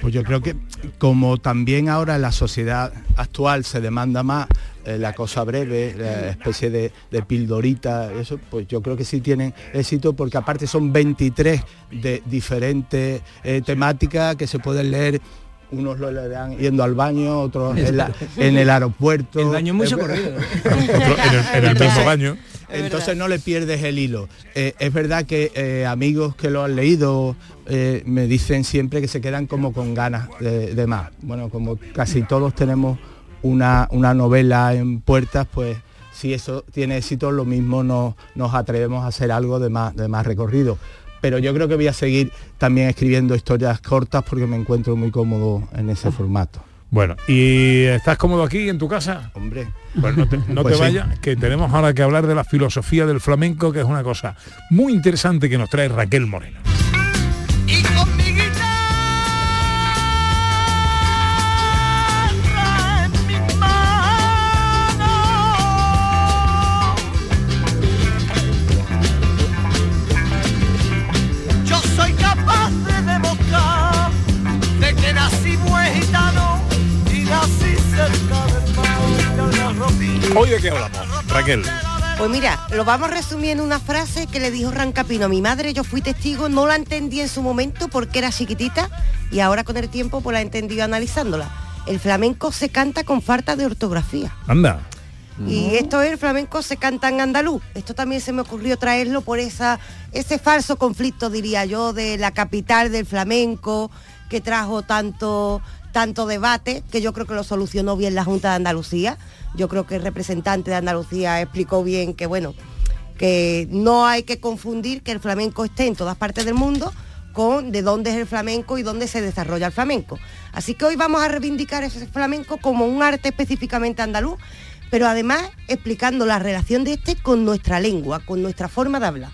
Pues yo creo que como también ahora en la sociedad actual se demanda más eh, la cosa breve, la especie de, de pildorita, eso, pues yo creo que sí tienen éxito porque aparte son 23 de diferentes eh, temáticas que se pueden leer unos lo leerán yendo al baño, otros en, la- en el aeropuerto. El baño es muy Eh, socorrido. en el, en el mismo baño. Entonces no le pierdes el hilo. Eh, es verdad que eh, amigos que lo han leído eh, me dicen siempre que se quedan como con ganas de, más. Bueno, como casi todos tenemos una, una novela en puertas, pues si eso tiene éxito, lo mismo nos, nos atrevemos a hacer algo de más, de más recorrido. Pero yo creo que voy a seguir también escribiendo historias cortas porque me encuentro muy cómodo en ese formato. Bueno, ¿y estás cómodo aquí en tu casa? Hombre. Pues no te, no Pues te sí. vayas, que tenemos ahora que hablar de la filosofía del flamenco, que es una cosa muy interesante que nos trae Raquel Moreno. Y con Hoy de qué hablamos, Raquel. Pues mira, lo vamos a resumir en una frase que le dijo Rancapino a mi madre, yo fui testigo, no la entendí en su momento porque era chiquitita y ahora con el tiempo pues la he entendido analizándola. El flamenco se canta con falta de ortografía. Anda. Y esto es el flamenco se canta en andaluz. Esto también se me ocurrió traerlo por esa, ese falso conflicto, diría yo, de la capital del flamenco, que trajo tanto, tanto debate, que yo creo que lo solucionó bien la Junta de Andalucía. Yo creo que el representante de Andalucía explicó bien que, bueno, que no hay que confundir que el flamenco esté en todas partes del mundo con de dónde es el flamenco y dónde se desarrolla el flamenco. Así que hoy vamos a reivindicar ese flamenco como un arte específicamente andaluz, pero además explicando la relación de este con nuestra lengua, con nuestra forma de hablar.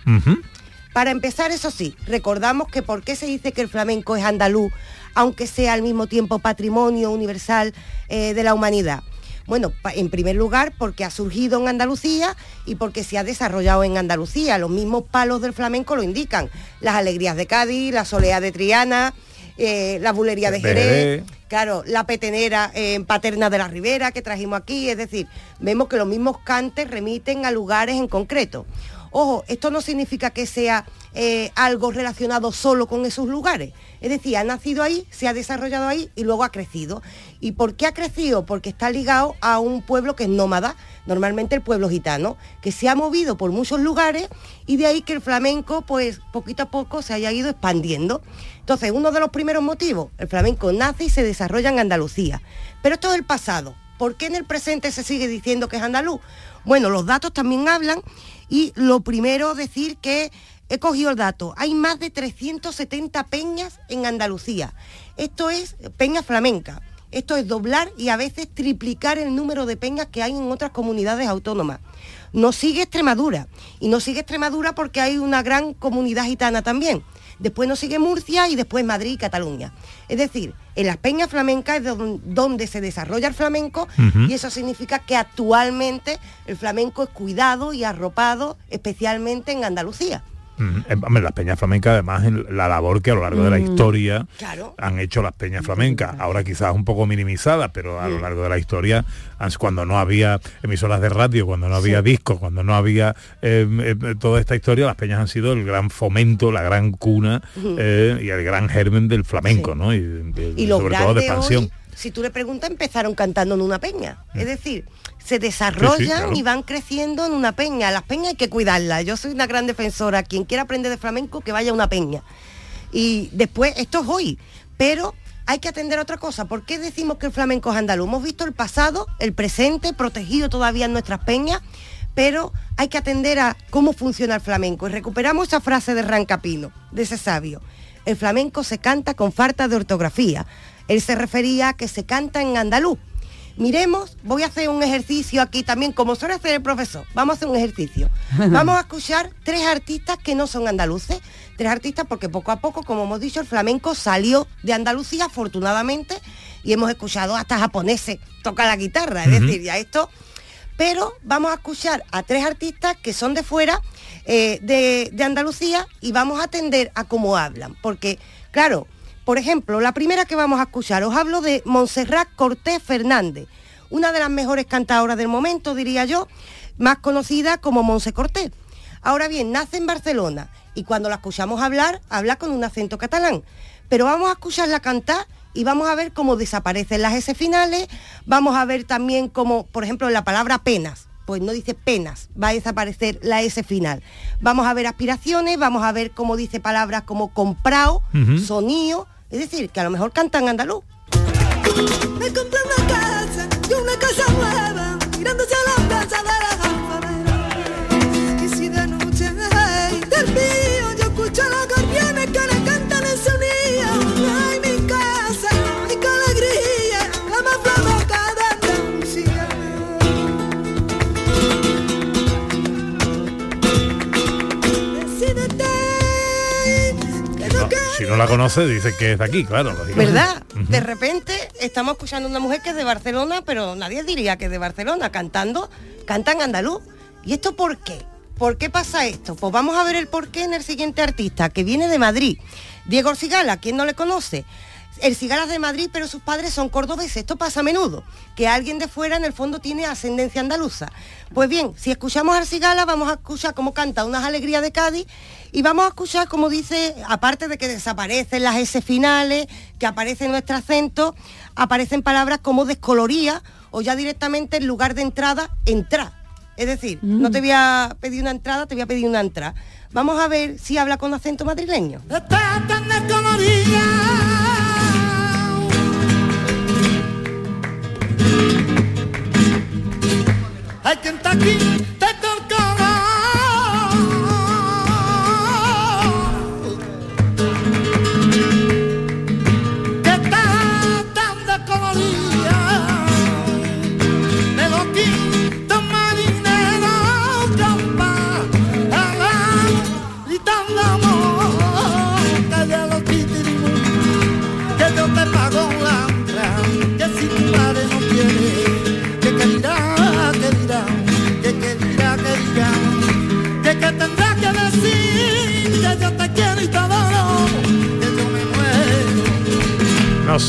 Para empezar, eso sí, recordamos que por qué se dice que el flamenco es andaluz, aunque sea al mismo tiempo patrimonio universal eh, de la humanidad. Bueno, en primer lugar porque ha surgido en Andalucía y porque se ha desarrollado en Andalucía. Los mismos palos del flamenco lo indican. Las alegrías de Cádiz, la soleá de Triana, eh, la bulería de Jerez, claro, la petenera en Paterna de la Ribera que trajimos aquí. Es decir, vemos que los mismos cantes remiten a lugares en concreto. Ojo, esto no significa que sea eh, algo relacionado solo con esos lugares. Es decir, ha nacido ahí, se ha desarrollado ahí y luego ha crecido. ¿Y por qué ha crecido? Porque está ligado a un pueblo que es nómada, normalmente el pueblo gitano, que se ha movido por muchos lugares y de ahí que el flamenco, pues poquito a poco se haya ido expandiendo. Entonces, uno de los primeros motivos, el flamenco nace y se desarrolla en Andalucía. Pero esto es el pasado. ¿Por qué en el presente se sigue diciendo que es andaluz? Bueno, los datos también hablan y lo primero decir que he cogido el dato. Hay más de 370 peñas en Andalucía. Esto es peña flamenca. Esto es doblar y a veces triplicar el número de peñas que hay en otras comunidades autónomas. Nos sigue Extremadura y nos sigue Extremadura porque hay una gran comunidad gitana también. Después nos sigue Murcia y después Madrid y Cataluña. Es decir, en las peñas flamencas es don- donde se desarrolla el flamenco y eso significa que actualmente el flamenco es cuidado y arropado especialmente en Andalucía. Mm, eh, las peñas flamencas, además, en la labor que a lo largo de la Mm, historia claro. han hecho las peñas flamencas, ahora quizás un poco minimizadas, pero a lo largo de la historia, cuando no había emisoras de radio, cuando no había discos, cuando no había eh, eh, toda esta historia, las peñas han sido el gran fomento, la gran cuna eh, y el gran germen del flamenco, ¿no? Y, Y los sobre todo de expansión. hoy, si tú le preguntas, empezaron cantando en una peña. Es decir, se desarrollan claro. y van creciendo en una peña. Las peñas hay que cuidarlas. Yo soy una gran defensora. Quien quiera aprender de flamenco, que vaya a una peña. Y después, esto es hoy. Pero hay que atender a otra cosa. ¿Por qué decimos que el flamenco es andaluz? Hemos visto el pasado, el presente, protegido todavía en nuestras peñas, pero hay que atender a cómo funciona el flamenco. Y recuperamos esa frase de Rancapino, de ese sabio. El flamenco se canta con falta de ortografía. Él se refería a que se canta en andaluz. Miremos, voy a hacer un ejercicio aquí también, como suele hacer el profesor. Vamos a hacer un ejercicio. Vamos a escuchar tres artistas que no son andaluces. Tres artistas porque poco a poco, como hemos dicho, el flamenco salió de Andalucía, afortunadamente, y hemos escuchado hasta japoneses tocar la guitarra. Es decir, ya esto pero vamos a escuchar a tres artistas que son de fuera eh, de, de Andalucía y vamos a atender a cómo hablan. Porque, claro, por ejemplo, la primera que vamos a escuchar, os hablo de Montserrat Cortés Fernández, una de las mejores cantadoras del momento, diría yo, más conocida como Monse Cortés. Ahora bien, nace en Barcelona y cuando la escuchamos hablar, habla con un acento catalán. Pero vamos a escucharla cantar y vamos a ver cómo desaparecen las S finales, vamos a ver también cómo, por ejemplo, la palabra penas, pues no dice penas, va a desaparecer la S final. Vamos a ver aspiraciones, vamos a ver cómo dice palabras como comprado, Ujú. sonido, es decir, que a lo mejor cantan andaluz. Me compré una casa y una casa nueva, mirándose a no la conoce, dice que es de aquí, claro. ¿Verdad? De repente estamos escuchando a una mujer que es de Barcelona, pero nadie diría que es de Barcelona, cantando, cantan andaluz. ¿Y esto por qué? ¿Por qué pasa esto? Pues vamos a ver el porqué en el siguiente artista, que viene de Madrid. Diego Cigala, ¿quién no le conoce? El Cigala es de Madrid, pero sus padres son cordobeses. Esto pasa a menudo, que alguien de fuera en el fondo tiene ascendencia andaluza. Pues bien, si escuchamos al Cigala, vamos a escuchar cómo canta unas alegrías de Cádiz y vamos a escuchar como dice, aparte de que desaparecen las S finales, que aparece nuestro acento, aparecen palabras como descoloría o ya directamente en lugar de entrada, entrar. Es decir, no te voy a pedir una entrada, te voy a pedir una entrada. Vamos a ver si habla con acento madrileño. Hay quien está aquí, te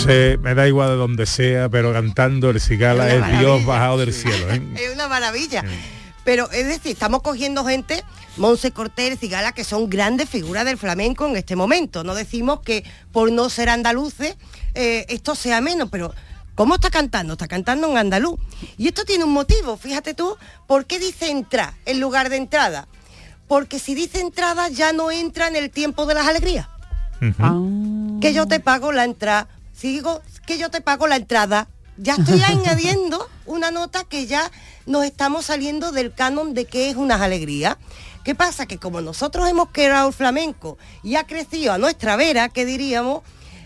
me da igual de donde sea, pero cantando el cigala Es Dios bajado del cielo. ¿eh? Es una maravilla. Pero es decir, estamos cogiendo gente, Monse Cortés, Cigala, que son grandes figuras del flamenco en este momento. No decimos que por no ser andaluces eh, esto sea menos, pero ¿cómo está cantando? Está cantando en andaluz. Y esto tiene un motivo, fíjate tú, ¿por qué dice entrar en lugar de entrada? Porque si dice entrada ya no entra en el tiempo de las alegrías. Que yo te pago la entrada. Sigo, que yo te pago la entrada. Ya estoy añadiendo una nota que ya nos estamos saliendo del canon de que es unas alegrías. ¿Qué pasa? Que como nosotros hemos creado el flamenco y ha crecido a nuestra vera, que diríamos,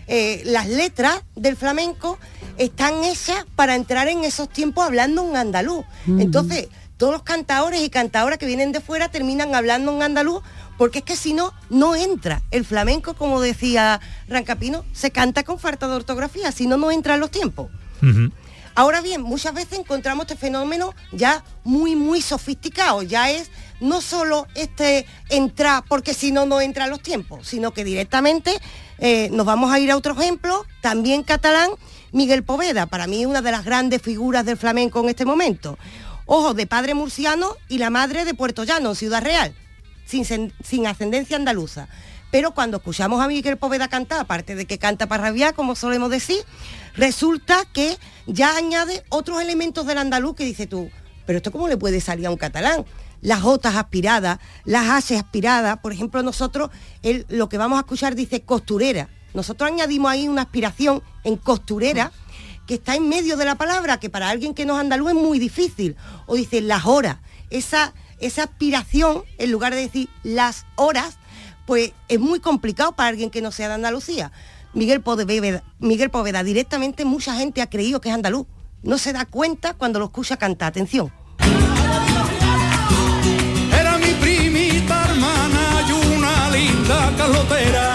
eh, las letras del flamenco están hechas para entrar en esos tiempos hablando un andaluz. Entonces, todos los cantadores y cantadoras que vienen de fuera terminan hablando un andaluz porque es que si no, no entra. El flamenco, como decía Rancapino, se canta con falta de ortografía, si no, no entra en los tiempos. Ahora bien, muchas veces encontramos este fenómeno ya muy, muy sofisticado. Ya es no solo este entrar, porque si no, no entra en los tiempos, sino que directamente eh, nos vamos a ir a otro ejemplo, también catalán, Miguel Poveda, para mí una de las grandes figuras del flamenco en este momento. Ojo, de padre murciano y la madre de Puerto Llano, Ciudad Real, sin, ascendencia andaluza. Pero cuando escuchamos a Miguel Poveda cantar, aparte de que canta para rabiar, como solemos decir, resulta que ya añade otros elementos del andaluz que dice tú, pero esto cómo le puede salir a un catalán. Las Jotas aspiradas, las H aspiradas, por ejemplo, nosotros lo que vamos a escuchar dice costurera. Nosotros añadimos ahí una aspiración en costurera que está en medio de la palabra, que para alguien que no es andaluz es muy difícil. O dice las horas. Esa, esa aspiración, en lugar de decir las horas, pues es muy complicado para alguien que no sea de Andalucía. Miguel Poveda, Miguel Poveda, directamente mucha gente ha creído que es andaluz. No se da cuenta cuando lo escucha cantar. Atención. Era mi primita hermana y una linda calotera.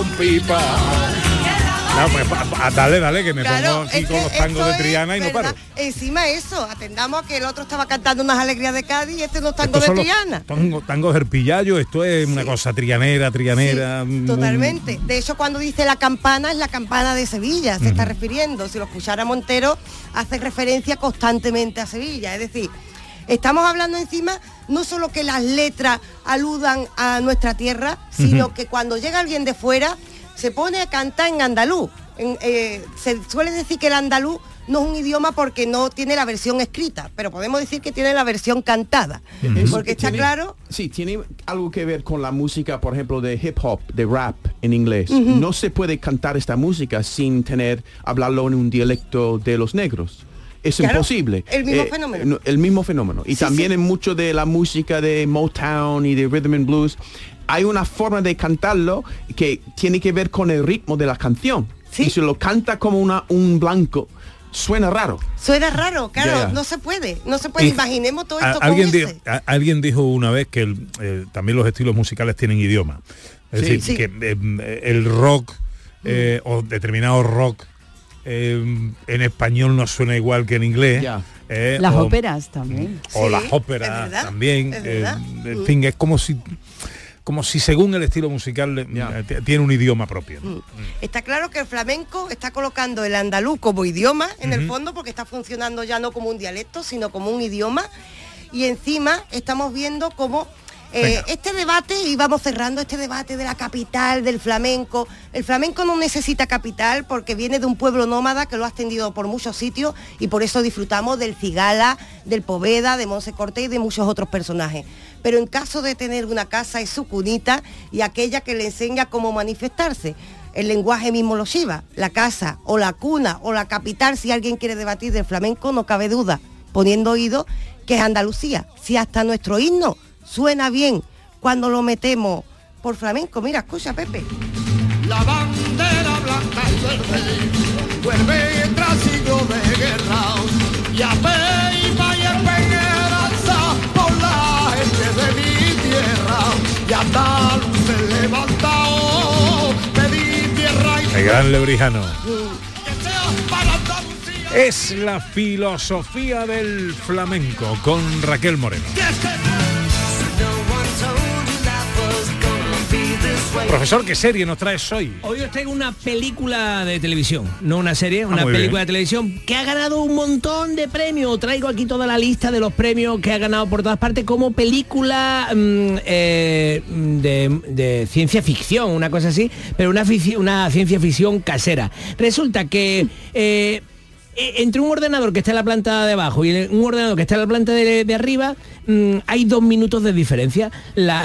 Un pipa. No, pues, pa- dale, dale, que me Claro, pongo aquí con los tangos de Triana y no paro. Encima eso, atendamos a que el otro estaba cantando unas alegrías de Cádiz y este no tango de Triana. tango- tangos del pillayo, esto es una cosa trianera, trianera. mm, Totalmente. De hecho, cuando dice la campana, es la campana de Sevilla, se está refiriendo. Si lo escuchara Montero, hace referencia constantemente a Sevilla. Es decir, estamos hablando encima no solo que las letras aludan a nuestra tierra, sino que cuando llega alguien de fuera, se pone a cantar en andaluz. En, eh, se suele decir que el andaluz no es un idioma porque no tiene la versión escrita, pero podemos decir que tiene la versión cantada. Eso Porque está tiene- claro Sí, tiene algo que ver con la música, por ejemplo, de hip hop, de rap en inglés. No se puede cantar esta música sin tener, hablarlo en un dialecto de los negros. Es Claro, imposible. el mismo fenómeno. no, El mismo fenómeno. Y Sí, también sí. en mucho de la música de Motown y de Rhythm and Blues, hay una forma de cantarlo que tiene que ver con el ritmo de la canción. Y si lo canta como una, un blanco, suena raro. Suena raro, claro, no se puede, no se puede. Y- Imaginemos todo A- esto con alguien, ese. dijo, a- alguien dijo una vez que el- eh, también los estilos musicales tienen idioma. Es Sí. decir, Sí. que eh, el rock eh, o determinado rock eh, en español no suena igual que en inglés. eh, Las o- óperas también. o las óperas también. eh, en fin, es como si como si según el estilo musical eh, tiene un idioma propio. ¿no? Está claro que el flamenco está colocando el andaluz como idioma en el fondo porque está funcionando ya no como un dialecto, sino como un idioma. Y encima estamos viendo cómo eh, este debate, y vamos cerrando este debate de la capital, del flamenco. El flamenco no necesita capital porque viene de un pueblo nómada que lo ha extendido por muchos sitios y por eso disfrutamos del Cigala, del Poveda, de Monse Cortés y de muchos otros personajes. Pero en caso de tener una casa es su cunita y aquella que le enseña cómo manifestarse. El lenguaje mismo lo lleva. La casa o la cuna o la capital, si alguien quiere debatir del flamenco, no cabe duda, poniendo oído, que es Andalucía. Si hasta nuestro himno suena bien cuando lo metemos por flamenco. Mira, escucha, Pepe. La bandera blanca y verde vuelve tras siglos de guerra y a y esperanza por la gente de mi tierra y Andaluz se levantado pedí tierra y El gran lebrijano. Es la filosofía del flamenco con Raquel Moreno. Profesor, ¿qué serie nos traes hoy? Hoy os traigo una película de televisión, no una serie, una muy película bien. de televisión que ha ganado un montón de premios. Traigo aquí toda la lista de los premios que ha ganado por todas partes como película mm, eh, de, de ciencia ficción, una cosa así, pero una, una ciencia ficción casera. Resulta que... eh, entre un ordenador que está en la planta de abajo y un ordenador que está en la planta de, de arriba, mm, hay dos minutos de diferencia. La,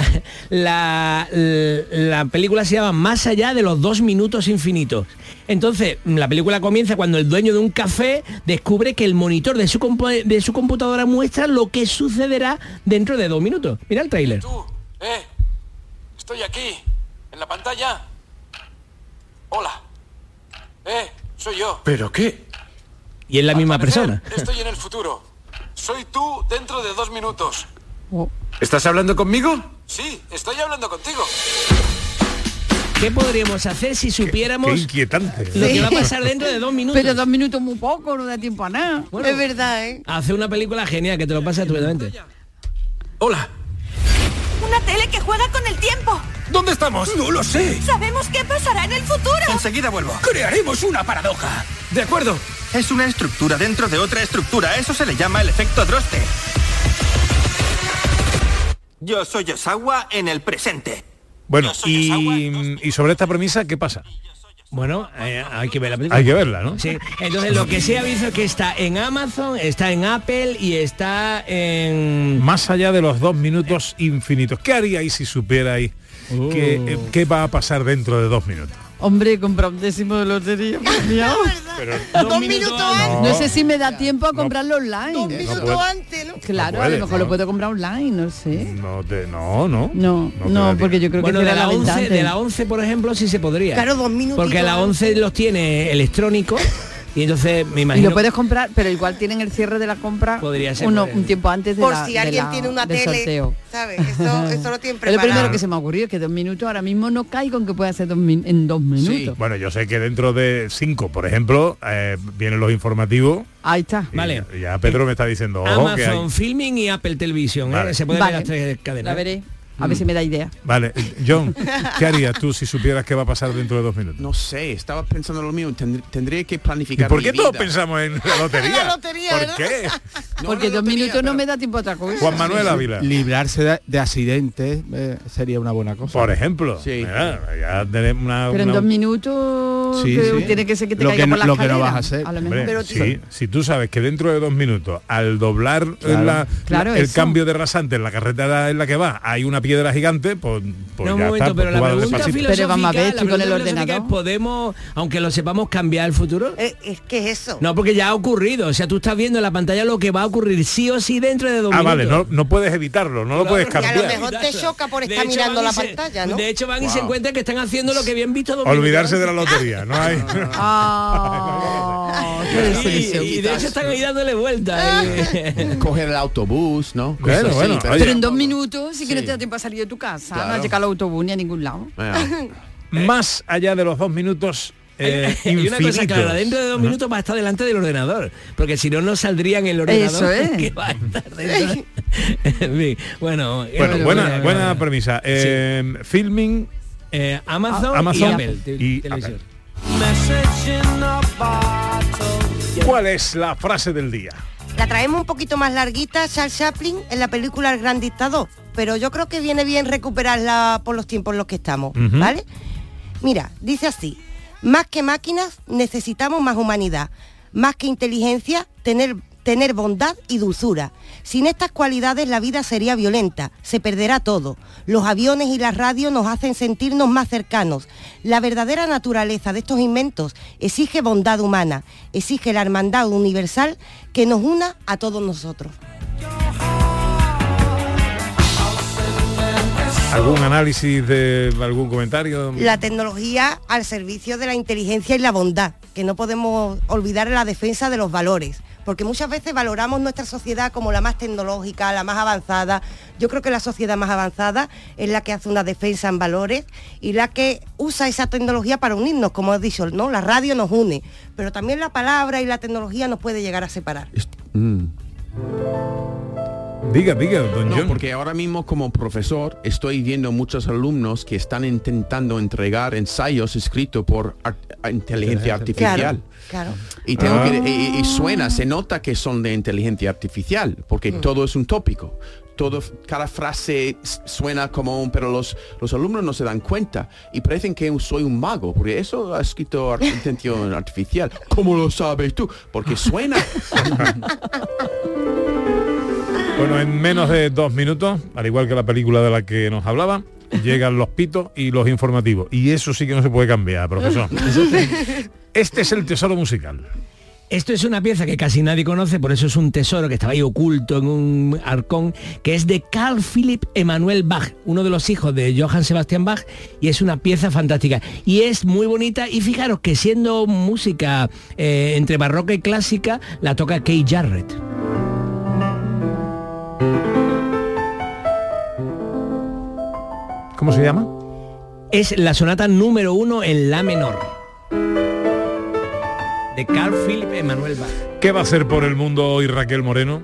la, la película se llama Más allá de los dos minutos infinitos. Entonces, la película comienza cuando el dueño de un café descubre que el monitor de su, compu- de su computadora muestra lo que sucederá dentro de dos minutos. Mira el tráiler. Eh, estoy aquí, en la pantalla. Hola. Eh, soy yo. ¿Pero qué? Y es la misma persona. Estoy en el futuro. Soy tú dentro de dos minutos. ¿Estás hablando conmigo? Sí, estoy hablando contigo. ¿Qué podríamos hacer si supiéramos Qué inquietante. lo que va a pasar dentro de dos minutos? Pero dos minutos muy poco, no da tiempo a nada. Bueno. es verdad, ¿eh? Hace una película genial que te lo pasa estupendamente. Hola. Una tele que juega con el tiempo. ¿Dónde estamos? No lo sé. Sabemos qué pasará en el futuro. Enseguida vuelvo. Crearemos una paradoja. De acuerdo. Es una estructura dentro de otra estructura. Eso se le llama el efecto Droste. Yo soy Osawa en el presente. Bueno, y, y sobre esta premisa, ¿qué pasa? Bueno, eh, hay que ver la película. Hay que verla, ¿no? Sí. Entonces lo que se ha visto es que está en Amazon, está en Apple y está en... Más allá de los dos minutos infinitos. ¿Qué haríais si supierais qué, eh, qué va a pasar dentro de dos minutos? Hombre, compra un décimo de lotería. Dios. Pero Dos minutos antes. No sé si me da tiempo a comprarlo online. Dos minutos puede. antes, ¿no? Claro, No a lo mejor no. lo puedo comprar online, no sé. No, te- no, no. No, no, porque yo creo Bueno, que de la, la venta 11, antes. de la 11, por ejemplo, sí se podría. Claro, dos minutitos Porque la 11 los tiene electrónicos Y entonces me Y imagino lo puedes comprar, pero igual tienen el cierre de la compra Podría ser, uno, podría un tiempo antes de Por la- si de alguien la- tiene una del tele, sorteo. ¿sabes? Eso, eso lo tienen Es lo primero que se me ocurrió, que dos minutos, ahora mismo no caigo en que pueda ser dos min- en dos minutos. Bueno, yo sé que dentro de cinco, por ejemplo, eh, vienen los informativos. Ahí está. y ya- Ya Pedro me está diciendo, ojo, que hay- Amazon Filming y Apple Televisión. ¿eh? Vale. Se pueden Vale. ver las tres cadenas. La veré. A ver si me da idea. Vale, eh, John, ¿qué harías tú si supieras qué va a pasar dentro de dos minutos? No sé, estaba pensando lo mismo. Tendr- tendría que ¿Y planificar por mi qué todos vida. pensamos en la lotería? La lotería, ¿Por qué? Porque dos minutos no me da tiempo a otra cosa. Juan Manuel Ávila. Librarse de, de accidentes eh, sería una buena cosa. Por ejemplo. Mira, ya tenemos una, Pero en dos minutos Sí, que sí. tiene que ser que te Lo caiga que por la lo que no vas a hacer. a lo mejor. Hombre, sí, si tú sabes que dentro de dos minutos, al doblar Claro. la- Claro, el eso. cambio de rasante en la carretera en la que va, hay una piedra gigante, pues, pues No, un ya momento, está, pero la pregunta filosófica, Pero vamos a ver, la con el ordenador. es, ¿podemos, aunque lo sepamos, cambiar el futuro? Eh, es que es eso. No, porque ya ha ocurrido. O sea, tú estás viendo en la pantalla lo que va a ocurrir sí o sí dentro de dos Ah, minutos. vale, no, no puedes evitarlo, no lo puedes Y a lo cambiar. mejor te choca por De estar hecho, mirando van la y se- pantalla, ¿no? De hecho, van y se Wow. encuentran que están haciendo lo que habían visto dos Olvidarse de minutos la lotería, no hay. Ah. Y, y de hecho están ahí dándole vuelta. eh. Coger el autobús, ¿no? Bueno, bueno, pero- oye. Pero en dos minutos sí que no Sí. te da tiempo a salir de tu casa, no has llegado al autobús ni a ningún lado. Más allá de los dos minutos eh, y una cosa infinitos. clara, dentro de dos minutos va a estar delante del ordenador, porque si no, no saldría en el ordenador. Eso es. que va a estar dentro. Bueno, eh, Bueno, bueno, buena, buena premisa. Eh, Filming, Eh, Amazon, Amazon y Apple te- y Televisión. ¿cuál es la frase del día? La traemos un poquito más larguita, Charles Chaplin, en la película El Gran Dictador, pero yo creo que viene bien recuperarla por los tiempos en los que estamos. ¿vale? Mira, dice así, más que máquinas necesitamos más humanidad, más que inteligencia, tener, tener bondad y dulzura. Sin estas cualidades la vida sería violenta, se perderá todo. Los aviones y las radios nos hacen sentirnos más cercanos. La verdadera naturaleza de estos inventos exige bondad humana, exige la hermandad universal que nos una a todos nosotros. ¿Algún análisis de algún comentario? La tecnología al servicio de la inteligencia y la bondad, que no podemos olvidar la defensa de los valores, porque muchas veces valoramos nuestra sociedad como la más tecnológica, la más avanzada. Yo creo que la sociedad más avanzada es la que hace una defensa en valores y la que usa esa tecnología para unirnos, como has dicho, ¿no? La radio nos une, pero también la palabra y la tecnología nos puede llegar a separar. Mm. Diga, diga, don No, John. porque ahora mismo como profesor estoy viendo muchos alumnos que están intentando entregar ensayos escritos por inteligencia artificial. Claro. Y, tengo Ah. que, y, y suena, se nota que son de inteligencia artificial, porque Mm. todo es un tópico. Todo, cada frase suena como un, pero los, los alumnos no se dan cuenta y parecen que soy un mago, porque eso ha escrito ar- inteligencia artificial. ¿Cómo lo sabes tú? Porque suena. Bueno, en menos de dos minutos, al igual que la película de la que nos hablaba, llegan los pitos y los informativos. Y eso sí que no se puede cambiar, profesor. Este es el tesoro musical. Esto es una pieza que casi nadie conoce, por eso es un tesoro que estaba ahí oculto en un arcón, que es de Carl Philipp Emanuel Bach, uno de los hijos de Johann Sebastian Bach, y es una pieza fantástica. Y es muy bonita, y fijaros que siendo música eh, entre barroca y clásica, la toca Kay Jarrett. ¿Cómo se llama? Es la sonata número uno en la menor. De Carl Philipp Emanuel Bach. ¿Qué va a hacer por el mundo hoy Raquel Moreno?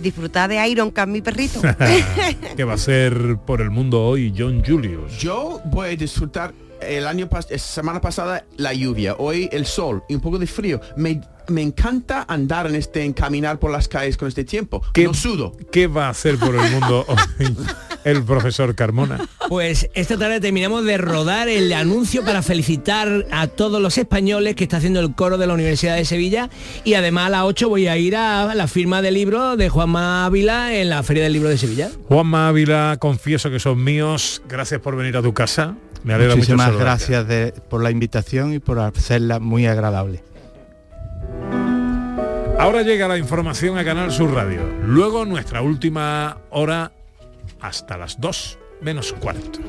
Disfrutar de Iron Can, mi perrito. ¿Qué va a hacer por el mundo hoy John Julius? Yo voy a disfrutar el año pas semana pasada la lluvia, hoy el sol y un poco de frío. Me, me encanta andar en este, en caminar por las calles con este tiempo. ¿Qué, No sudo. ¿Qué va a hacer por el mundo hoy el profesor Carmona? Pues esta tarde terminamos de rodar el anuncio para felicitar a todos los españoles que está haciendo el coro de la Universidad de Sevilla y además a las 8 voy a ir a la firma del libro de Juanma Ávila en la Feria del Libro de Sevilla. Juanma Ávila, confieso que son míos. Gracias por venir a tu casa. Me alegra Muchísimas mucho gracias de- por la invitación y por hacerla muy agradable. Ahora llega la información a Canal Sur Radio. Luego nuestra última hora hasta las 2 menos cuarto.